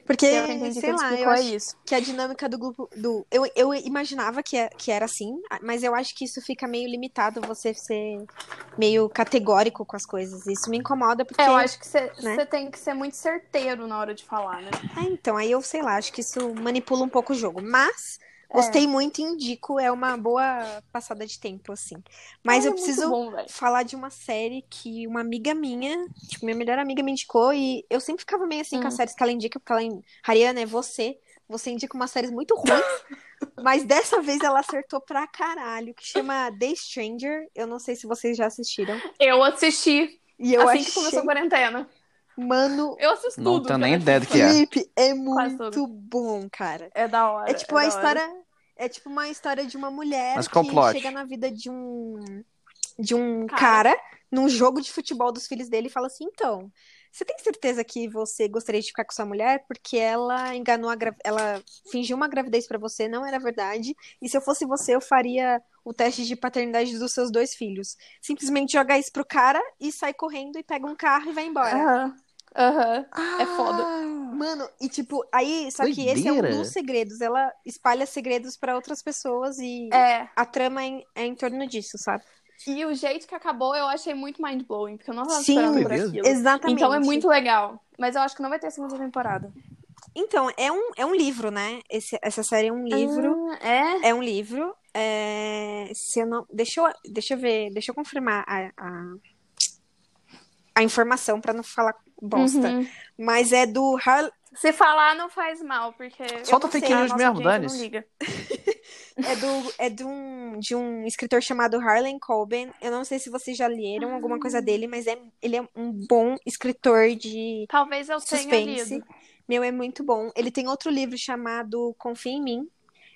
Porque, sei lá, eu é acho isso. que a dinâmica do grupo do eu, eu imaginava que, é- que era assim, mas eu acho que isso fica meio limitado você ser meio categórico com as coisas. Isso me incomoda porque É, eu acho que você né? tem que ser muito certeiro na hora de falar, né? É, então, aí eu sei lá, acho que isso manipula um pouco o jogo. Mas gostei muito e indico, é uma boa passada de tempo, assim. Mas eu é muito preciso bom, falar de uma série que uma amiga minha, tipo, minha melhor amiga me indicou, e eu sempre ficava meio assim com as Hum. séries que ela indica, porque ela, in- Ariana, é você. Você indica umas séries muito ruins, mas dessa vez ela acertou pra caralho, que chama The Stranger. Eu não sei se vocês já assistiram. Eu assisti E eu assim achei, que começou a quarentena. Mano, Eu assisto Não tudo. tenho que nem a ideia do que é. Felipe, é muito bom, cara. É da hora. É tipo a da hora. história. É tipo uma história de uma mulher Mas qual que plot? chega na vida de um. de um Cara. cara. num jogo de futebol dos filhos dele e fala assim: então, você tem certeza que você gostaria de ficar com sua mulher? Porque ela enganou a gra... ela fingiu uma gravidez pra você, não era verdade. E se eu fosse você, eu faria o teste de paternidade dos seus dois filhos. Simplesmente joga isso pro cara e sai correndo e pega um carro e vai embora. Aham. Aham. É foda. Mano, e tipo, aí, só que esse é um Doideira. dos segredos. Ela espalha segredos pra outras pessoas e É. a trama é em, é em torno disso, sabe? E o jeito que acabou eu achei muito mind-blowing, porque eu não tava Sim. esperando por Beleza. aquilo. Exatamente. Então é muito legal. Mas eu acho que não vai ter segunda temporada. Então, é um, é um livro, né? Esse- essa série é um livro. Ah, é? É um livro. é, Se eu não. Deixa eu, deixa eu ver, deixa eu confirmar a, a, a informação pra não falar bosta. Uhum. Mas é do Har... Se falar, não faz mal, porque. Solta eu não fake news mesmo, liga. é do é de um, de um escritor chamado Harlan Coben. Eu não sei se vocês já leram alguma coisa dele, mas é, ele é um bom escritor de Talvez eu tenha suspense. lido. Meu, é muito bom. Ele tem outro livro chamado Confia em Mim.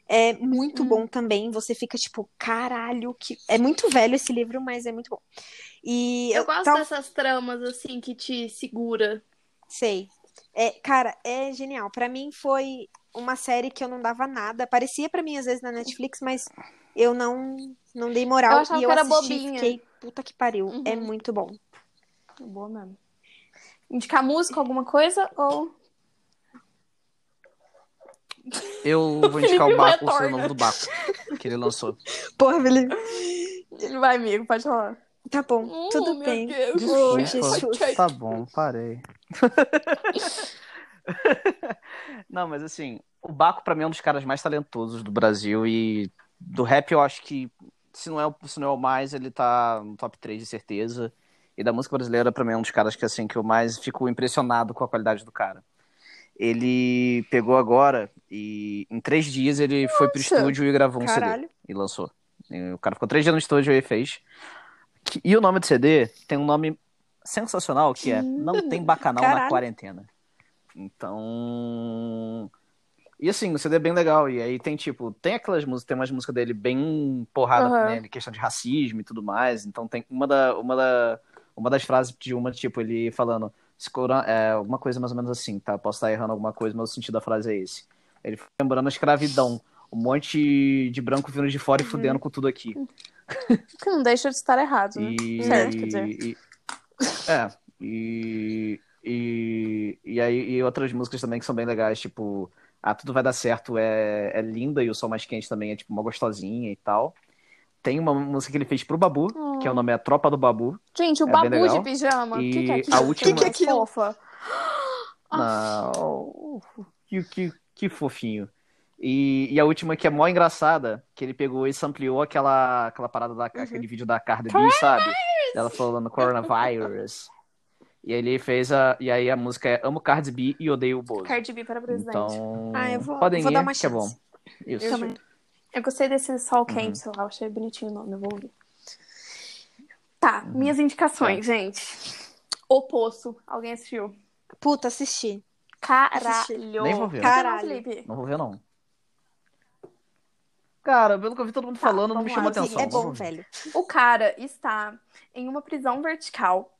É muito Hum. bom também. Você fica tipo, caralho, que. É muito velho esse livro, mas é muito bom. E Eu gosto tal- dessas tramas, assim, que te segura. Sei. É, cara, é genial. Pra mim foi uma série que eu não dava nada. Aparecia pra mim às vezes na Netflix, mas eu não não dei moral Eu achava e eu que era assisti, bobinha. fiquei puta que pariu. Uhum. É muito bom. Boa mesmo. Indicar música, alguma coisa? Ou. Eu vou indicar o Felipe Baco, o seu nome do Baco, que ele lançou. Porra, Felipe. Vai, amigo, pode falar. Tá bom, Hum, tudo meu bem. Deus. Oh, Desculpa. Jesus. Tá bom, parei. Não, mas assim, o Baco pra mim é um dos caras mais talentosos do Brasil e do rap eu acho que se não é, o- se não é o mais, ele tá no top 3 de certeza. E da música brasileira pra mim é um dos caras que assim que eu mais fico impressionado com a qualidade do cara. Ele pegou agora e em três dias ele foi pro Nossa! estúdio e gravou um CD Caralho. e lançou. E o cara ficou três dias no estúdio e fez. Que- E o nome do CD tem um nome sensacional que é Não Tem Bacanal na Caralho. Quarentena. Então. E assim, o CD é bem legal. E aí tem, tipo, tem aquelas músicas, tem umas músicas dele bem porrada, Aham. né? Questão de racismo e tudo mais. Então tem uma, da, uma, da, uma das frases de uma, tipo, ele falando. "Se cora- É uma coisa mais ou menos assim, tá? Posso estar errando alguma coisa, mas o sentido da frase é esse. Ele lembrando a escravidão. Um monte de branco vindo de fora e fudendo com tudo aqui. Que não deixa de estar errado, né? E, Certo, quer dizer. e- é, e, e, e aí e outras músicas também que são bem legais, tipo, Ah, Tudo Vai Dar Certo é, é linda e o Sol Mais Quente também é, tipo, uma gostosinha e tal. Tem uma música que ele fez pro Babu, que é o nome é Tropa do Babu. Gente, o É babu de pijama. O que, que é aquilo? a última- Que que é aquilo? Fofa. Não, que, que, que fofinho. E, e a última que é mó engraçada, que ele pegou e sampleou aquela, aquela parada, da, aquele vídeo da Cardi B, sabe? Ela falando coronavirus. E aí ele fez a. E aí a música é Amo Cardi B e Odeio o Bozo. Cardi B para presidente. Então. Ah, eu vou- podem vou ir, dar uma que é bom. chance. Isso. Eu também. Eu gostei desse sol Uhum. quente, sei lá, achei bonitinho o nome, eu vou ouvir. Tá, Uhum. minhas indicações, gente. O Poço. Alguém assistiu? Puta, assisti. Caralho. Nem vou ver. Caralho. Felipe? Não vou ver, não. Cara, pelo que eu vi todo mundo Tá, falando, não me chamou atenção. É bom, velho. O cara está em uma prisão vertical.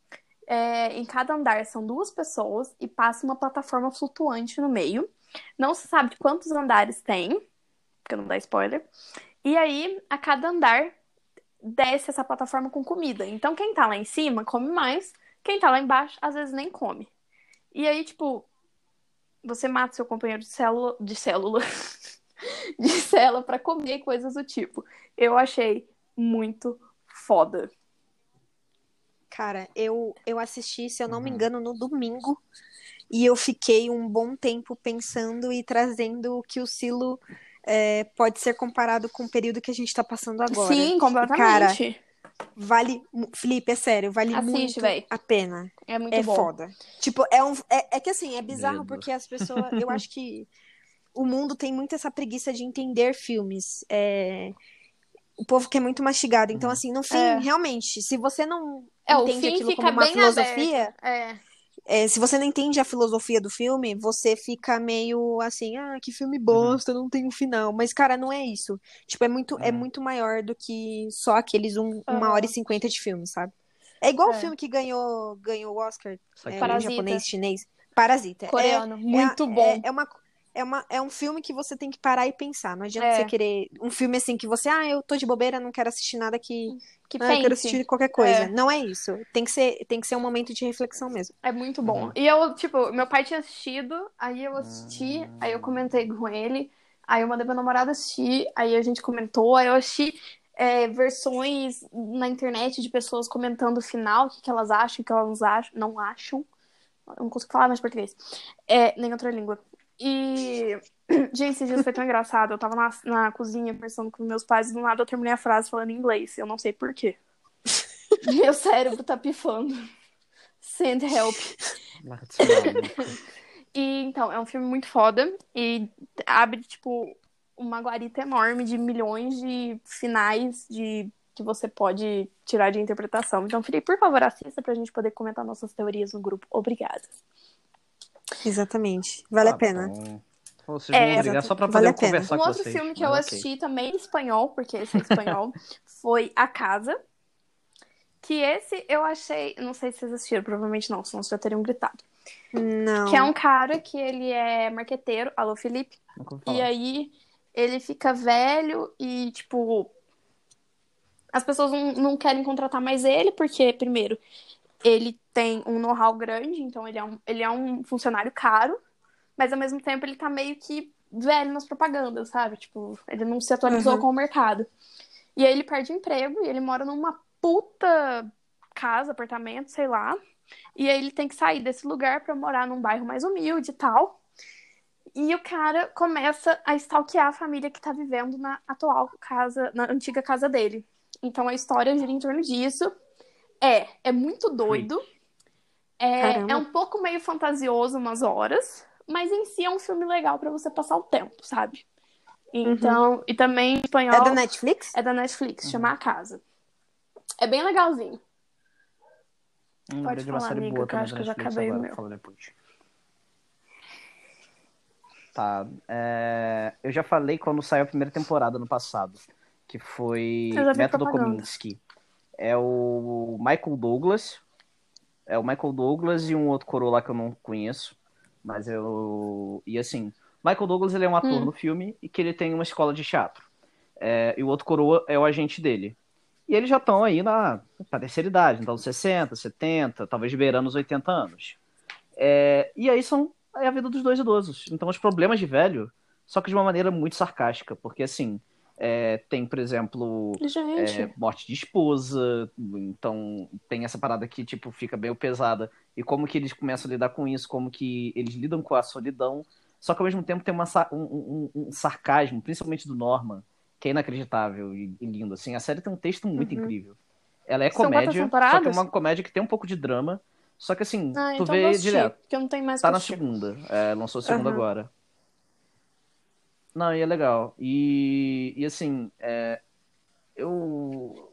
É, em cada andar são duas pessoas e passa uma plataforma flutuante no meio. Não se sabe quantos andares tem, porque não dá spoiler. E aí, a cada andar, desce essa plataforma com comida. Então, quem tá lá em cima come mais, quem tá lá embaixo, às vezes nem come. E aí, tipo, você mata seu companheiro de célula, de célula, de cela pra comer coisas do tipo. Eu achei muito foda. Cara, eu, eu assisti, se eu não me Uhum. engano, no domingo. E eu fiquei um bom tempo pensando e trazendo que o Silo é, pode ser comparado com o período que a gente tá passando agora. Sim, Cara, completamente. vale. mu- Felipe, é sério, vale Assiste, muito véi. a pena. é muito É bom. foda. Tipo, é um. É, é que assim, é bizarro Medo. porque as pessoas. Eu acho que o mundo tem muito essa preguiça de entender filmes. É, O povo quer muito mastigado. Então, assim, no fim, É. realmente, se você não É, o entende aquilo fica como uma filosofia, É. é, se você não entende a filosofia do filme, você fica meio assim, ah, que filme bosta, não tem um final. Mas, cara, não é isso. Tipo, é muito, é Uhum. muito maior do que só aqueles um, uma Aham. hora e cinquenta de filme, sabe? É igual o É. filme que ganhou, ganhou o Oscar, que é, em Parasita. japonês, chinês. Parasita. É- Coreano, é- muito é- bom. É, uma, é, uma, é um filme que você tem que parar e pensar. Não adianta É. você querer um filme assim que você, ah, eu tô de bobeira, não quero assistir nada que. Que Ah, eu quero assistir qualquer coisa. É. Não é isso. Tem que ser, tem que ser um momento de reflexão mesmo. É muito bom. Uhum. E eu, tipo, meu pai tinha assistido, aí eu assisti, aí eu comentei com ele, aí eu mandei meu namorado assistir, aí a gente comentou, aí eu assisti é, versões na internet de pessoas comentando o final, o que, que elas acham, o que elas acham, não acham. Eu não consigo falar mais português. É, nem outra língua. E, gente, esses dias foi tão engraçado. Eu tava na, na cozinha conversando com meus pais e do nada eu terminei a frase falando em inglês. Eu não sei por quê. Meu cérebro tá pifando. Send help. E então, é um filme muito foda e abre, tipo, uma guarita enorme de milhões de finais de que você pode tirar de interpretação. Então, Felipe, por favor, assista pra gente poder comentar nossas teorias no grupo. Obrigada. Exatamente. Vale Ah, a pena. bom. É, só pra vale poder a pena. conversar Um com outro vocês. filme que mas eu ok. assisti também em espanhol, porque esse é espanhol, foi A Casa. Que esse eu achei. Não sei se vocês assistiram, provavelmente não, senão vocês já teriam gritado. Não. Que é um cara que ele é marqueteiro. Alô, Felipe? E aí ele fica velho e, tipo, as pessoas não, não querem contratar mais ele, porque, primeiro, ele tem um know-how grande, então ele é um, ele é um funcionário caro, mas ao mesmo tempo ele tá meio que velho nas propagandas, sabe? Tipo, ele não se atualizou Uhum. com o mercado. E aí ele perde emprego e ele mora numa puta casa, apartamento, sei lá. E aí ele tem que sair desse lugar pra morar num bairro mais humilde e tal. E o cara começa a stalkear a família que tá vivendo na atual casa, na antiga casa dele. Então a história gira em torno disso. É, é muito doido. É, é um pouco meio fantasioso umas horas, mas em si é um filme legal pra você passar o tempo, sabe? Então, e também em espanhol É da Netflix? é da Netflix, chama A Casa. É bem legalzinho. Hum, Pode falar, amiga, boa que eu acho que eu já acabei o agora, meu. falo depois. Tá, é, eu já falei quando saiu a primeira temporada no passado, que foi Método propaganda. Kominsky. É o Michael Douglas, é o Michael Douglas e um outro coroa lá que eu não conheço, mas eu... E assim, Michael Douglas ele é um ator Hum. no filme e que ele tem uma escola de teatro. É, e o outro coroa é o agente dele. E eles já estão aí na, na terceira idade, então 60, 70, talvez beirando os 80 anos. É, e aí são é a vida dos dois idosos. Então os problemas de velho, só que de uma maneira muito sarcástica, porque assim, é, tem, por exemplo, é, morte de esposa, então tem essa parada que, tipo, fica meio pesada. E como que eles começam a lidar com isso, como que eles lidam com a solidão, só que ao mesmo tempo tem uma, um, um- um sarcasmo, principalmente do Norman, que é inacreditável e, e lindo, assim. A série tem um texto muito Uhum. incrível. Ela é São comédia, só que é uma comédia que tem um pouco de drama, só que assim, ah, tu então vê direto. porque eu não tenho mais Tá que na assistir. segunda. É, lançou a segunda Aham. agora. Não, e é legal. E, e assim, é, eu.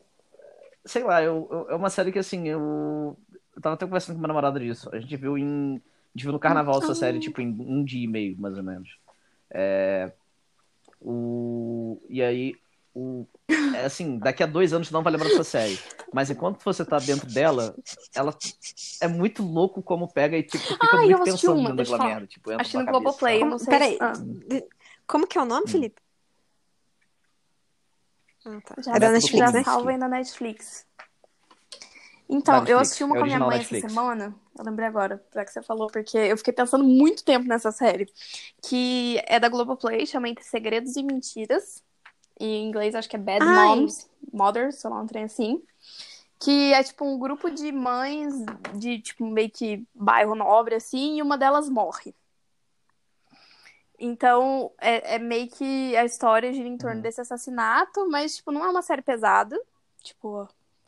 Sei lá, eu, eu- é uma série que assim, eu. Eu tava até conversando com minha namorada disso. A gente viu em. A gente viu no carnaval essa série, tipo, em um dia e meio, mais ou menos. É, o, e aí, o, é assim, daqui a dois anos tu não vai lembrar dessa série. Mas enquanto você tá dentro dela, ela é muito louco como pega e tipo, tu fica Ah, eu muito pensando uma, falar. merda. Tipo, na no Globoplay, não sei Peraí, se... Ah, como que é o nome, Hum. Felipe? Ah, tá. já, É da Netflix, já né? Salva aí na Netflix. Então, Da eu Netflix, assisti uma é com a minha mãe essa Netflix. semana. Eu lembrei agora, já que você falou, porque eu fiquei pensando muito tempo nessa série. Que é da Globoplay, chama Entre Segredos e Mentiras. E em inglês acho que é Bad Ai. Moms, Mothers, sei lá, um trem assim. Que é tipo um grupo de mães de tipo meio que bairro nobre, assim, e uma delas morre. Então, é, é meio que a história gira em torno Uhum. desse assassinato, mas, tipo, não é uma série pesada. Tipo,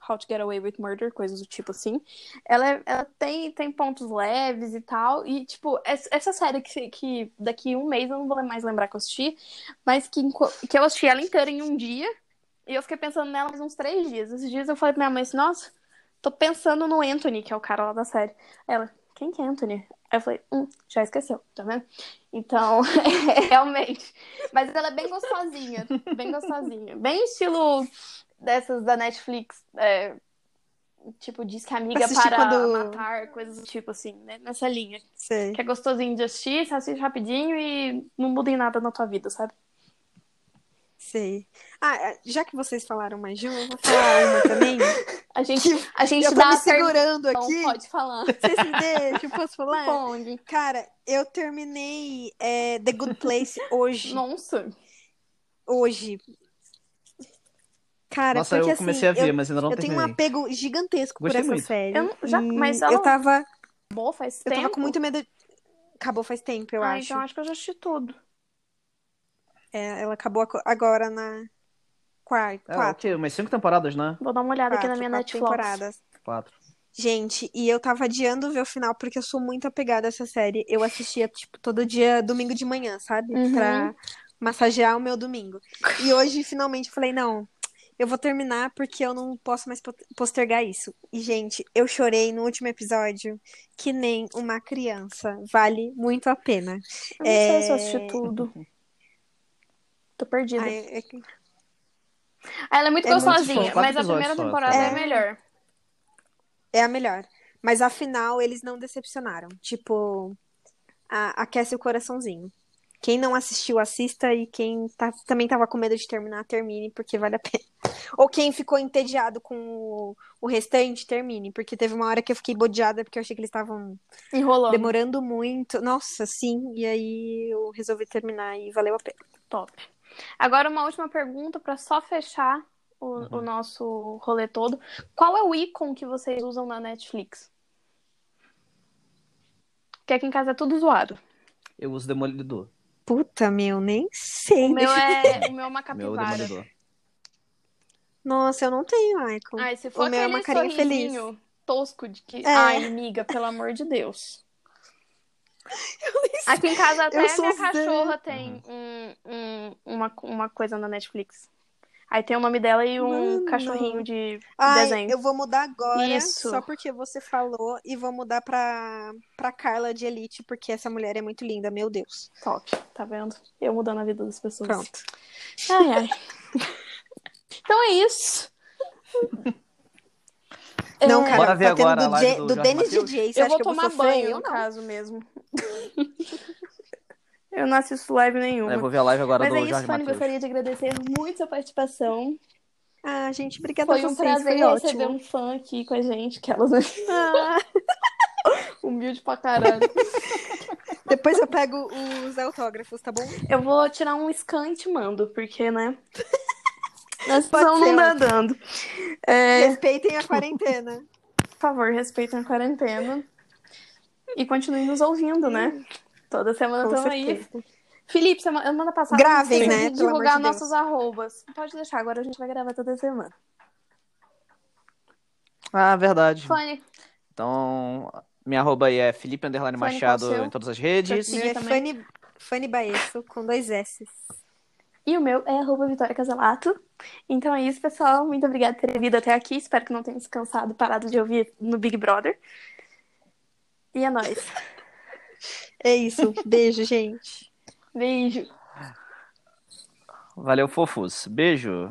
How to Get Away with Murder, coisas do tipo assim. Ela, é- ela tem, tem pontos leves e tal. E, tipo, es- essa série que, que daqui um mês eu não vou mais lembrar que eu assisti, mas que, que eu assisti ela inteira em um dia. E eu fiquei pensando nela mais uns três dias. Esses dias eu falei pra minha mãe assim, nossa, tô pensando no Anthony, que é o cara lá da série. Ela, quem que é Anthony? Aí eu falei, hum, já esqueceu, tá vendo? Então, realmente. Mas ela é bem gostosinha, bem gostosinha. Bem estilo dessas da Netflix, é, tipo, diz que a amiga para quando- matar, coisas do tipo assim, né? Nessa linha. Sei. Que é gostosinho de assistir, você assiste rapidinho e não muda em nada na tua vida, sabe? Sei. Ah, já que vocês falaram mais de uma, eu vou falar uma também. A gente, a gente Eu dá me segurando aqui. pode falar. Vocês me deixam? Posso falar? Responde. Cara, eu terminei é, The Good Place hoje. Nossa. Hoje. Cara, Nossa, porque eu comecei assim, a ver, eu, mas ainda não eu tenho um terminei. apego gigantesco Gostei por essa muito. série. Eu não- já- mas ela- eu tava, Boa, faz eu tempo. tava com muito medo. Acabou faz tempo, eu ah, acho. então acho que eu já assisti tudo. É, ela acabou agora na quarta, É, o quatro, quê? Umas cinco temporadas, né? Vou dar uma olhada aqui na quatro, minha quatro Netflix. temporadas. Quatro. Gente, e eu tava adiando ver o final porque eu sou muito apegada a essa série. Eu assistia, tipo, todo dia, domingo de manhã, sabe? Uhum. Pra massagear o meu domingo. E hoje, finalmente, eu falei, não, eu vou terminar porque eu não posso mais po- postergar isso. E, gente, eu chorei no último episódio que nem uma criança. Vale muito a pena. Eu não sei se eu É. assisti tudo. Tô perdida. Ai, é que- Ela é muito é muito gostosinha, fofo. mas a primeira temporada é, tá? melhor. É a melhor. Mas afinal, eles não decepcionaram. Tipo, a- aquece o coraçãozinho. Quem não assistiu, assista. E quem tá- também tava com medo de terminar, termine, porque vale a pena. Ou quem ficou entediado com o, o restante, termine. Porque teve uma hora que eu fiquei bodeada, porque eu achei que eles estavam Enrolando. demorando muito. Nossa, sim. E aí eu resolvi terminar e valeu a pena. Top. Agora uma última pergunta pra só fechar o, Uhum. o nosso rolê todo. Qual é o ícone que vocês usam na Netflix? Porque aqui em casa é tudo zoado. Eu uso Demolidor. Puta, meu, nem sei. O meu é, o meu é uma Meu capivara. Demolidor. Nossa, eu não tenho icon. Ai, se for O meu é aquele uma carinha feliz. tosco de que. É. Ai, amiga, pelo amor de Deus. Aqui em casa até a minha cachorra tem um, um- uma, uma coisa na Netflix. Aí tem o nome dela e um Mano. cachorrinho de Ai, desenho. eu vou mudar agora, Isso. só porque você falou, e vou mudar pra, pra Carla de Elite, porque essa mulher é muito linda, meu Deus. Top, tá vendo? Eu mudando a vida das pessoas. Pronto. Ai, ai. então é isso. Não, É, cara, Bora ver tá tendo agora a do, J- do Mateus? DJ, você eu acha vou que eu vou tomar sofrer? banho, Eu no não. caso mesmo. eu não assisto live nenhuma. Eu vou ver a live agora Mas do é isso, Jorge Fanny. Gostaria de agradecer muito sua participação. Ah, gente, obrigada Foi a um vocês, prazer foi receber ótimo. um fã aqui com a gente, que elas Ah, humilde pra caralho. depois eu pego os autógrafos, tá bom? Eu vou tirar um scan e te mando, porque, né? Pode não ser, não dando. É, Respeitem a quarentena. por favor, respeitem a quarentena. E continuem nos ouvindo, né? Toda semana estamos aí. Felipe, semana, passada Gravem, né? divulgar de nossos arrobas. Pode deixar, agora a gente vai gravar toda semana. Ah, verdade. Fanny, Então, minha arroba aí é Felipe Underline Machado em todas as redes. Sim, Meu é Fanny Baesso, com dois S. E o meu é arroba Vitória Casalato. Então é isso, pessoal. Muito obrigada por ter vindo até aqui. Espero que não tenham se cansado, parado de ouvir no Big Brother. E é nóis. É isso. Beijo, gente. Beijo. Valeu, fofos. Beijo.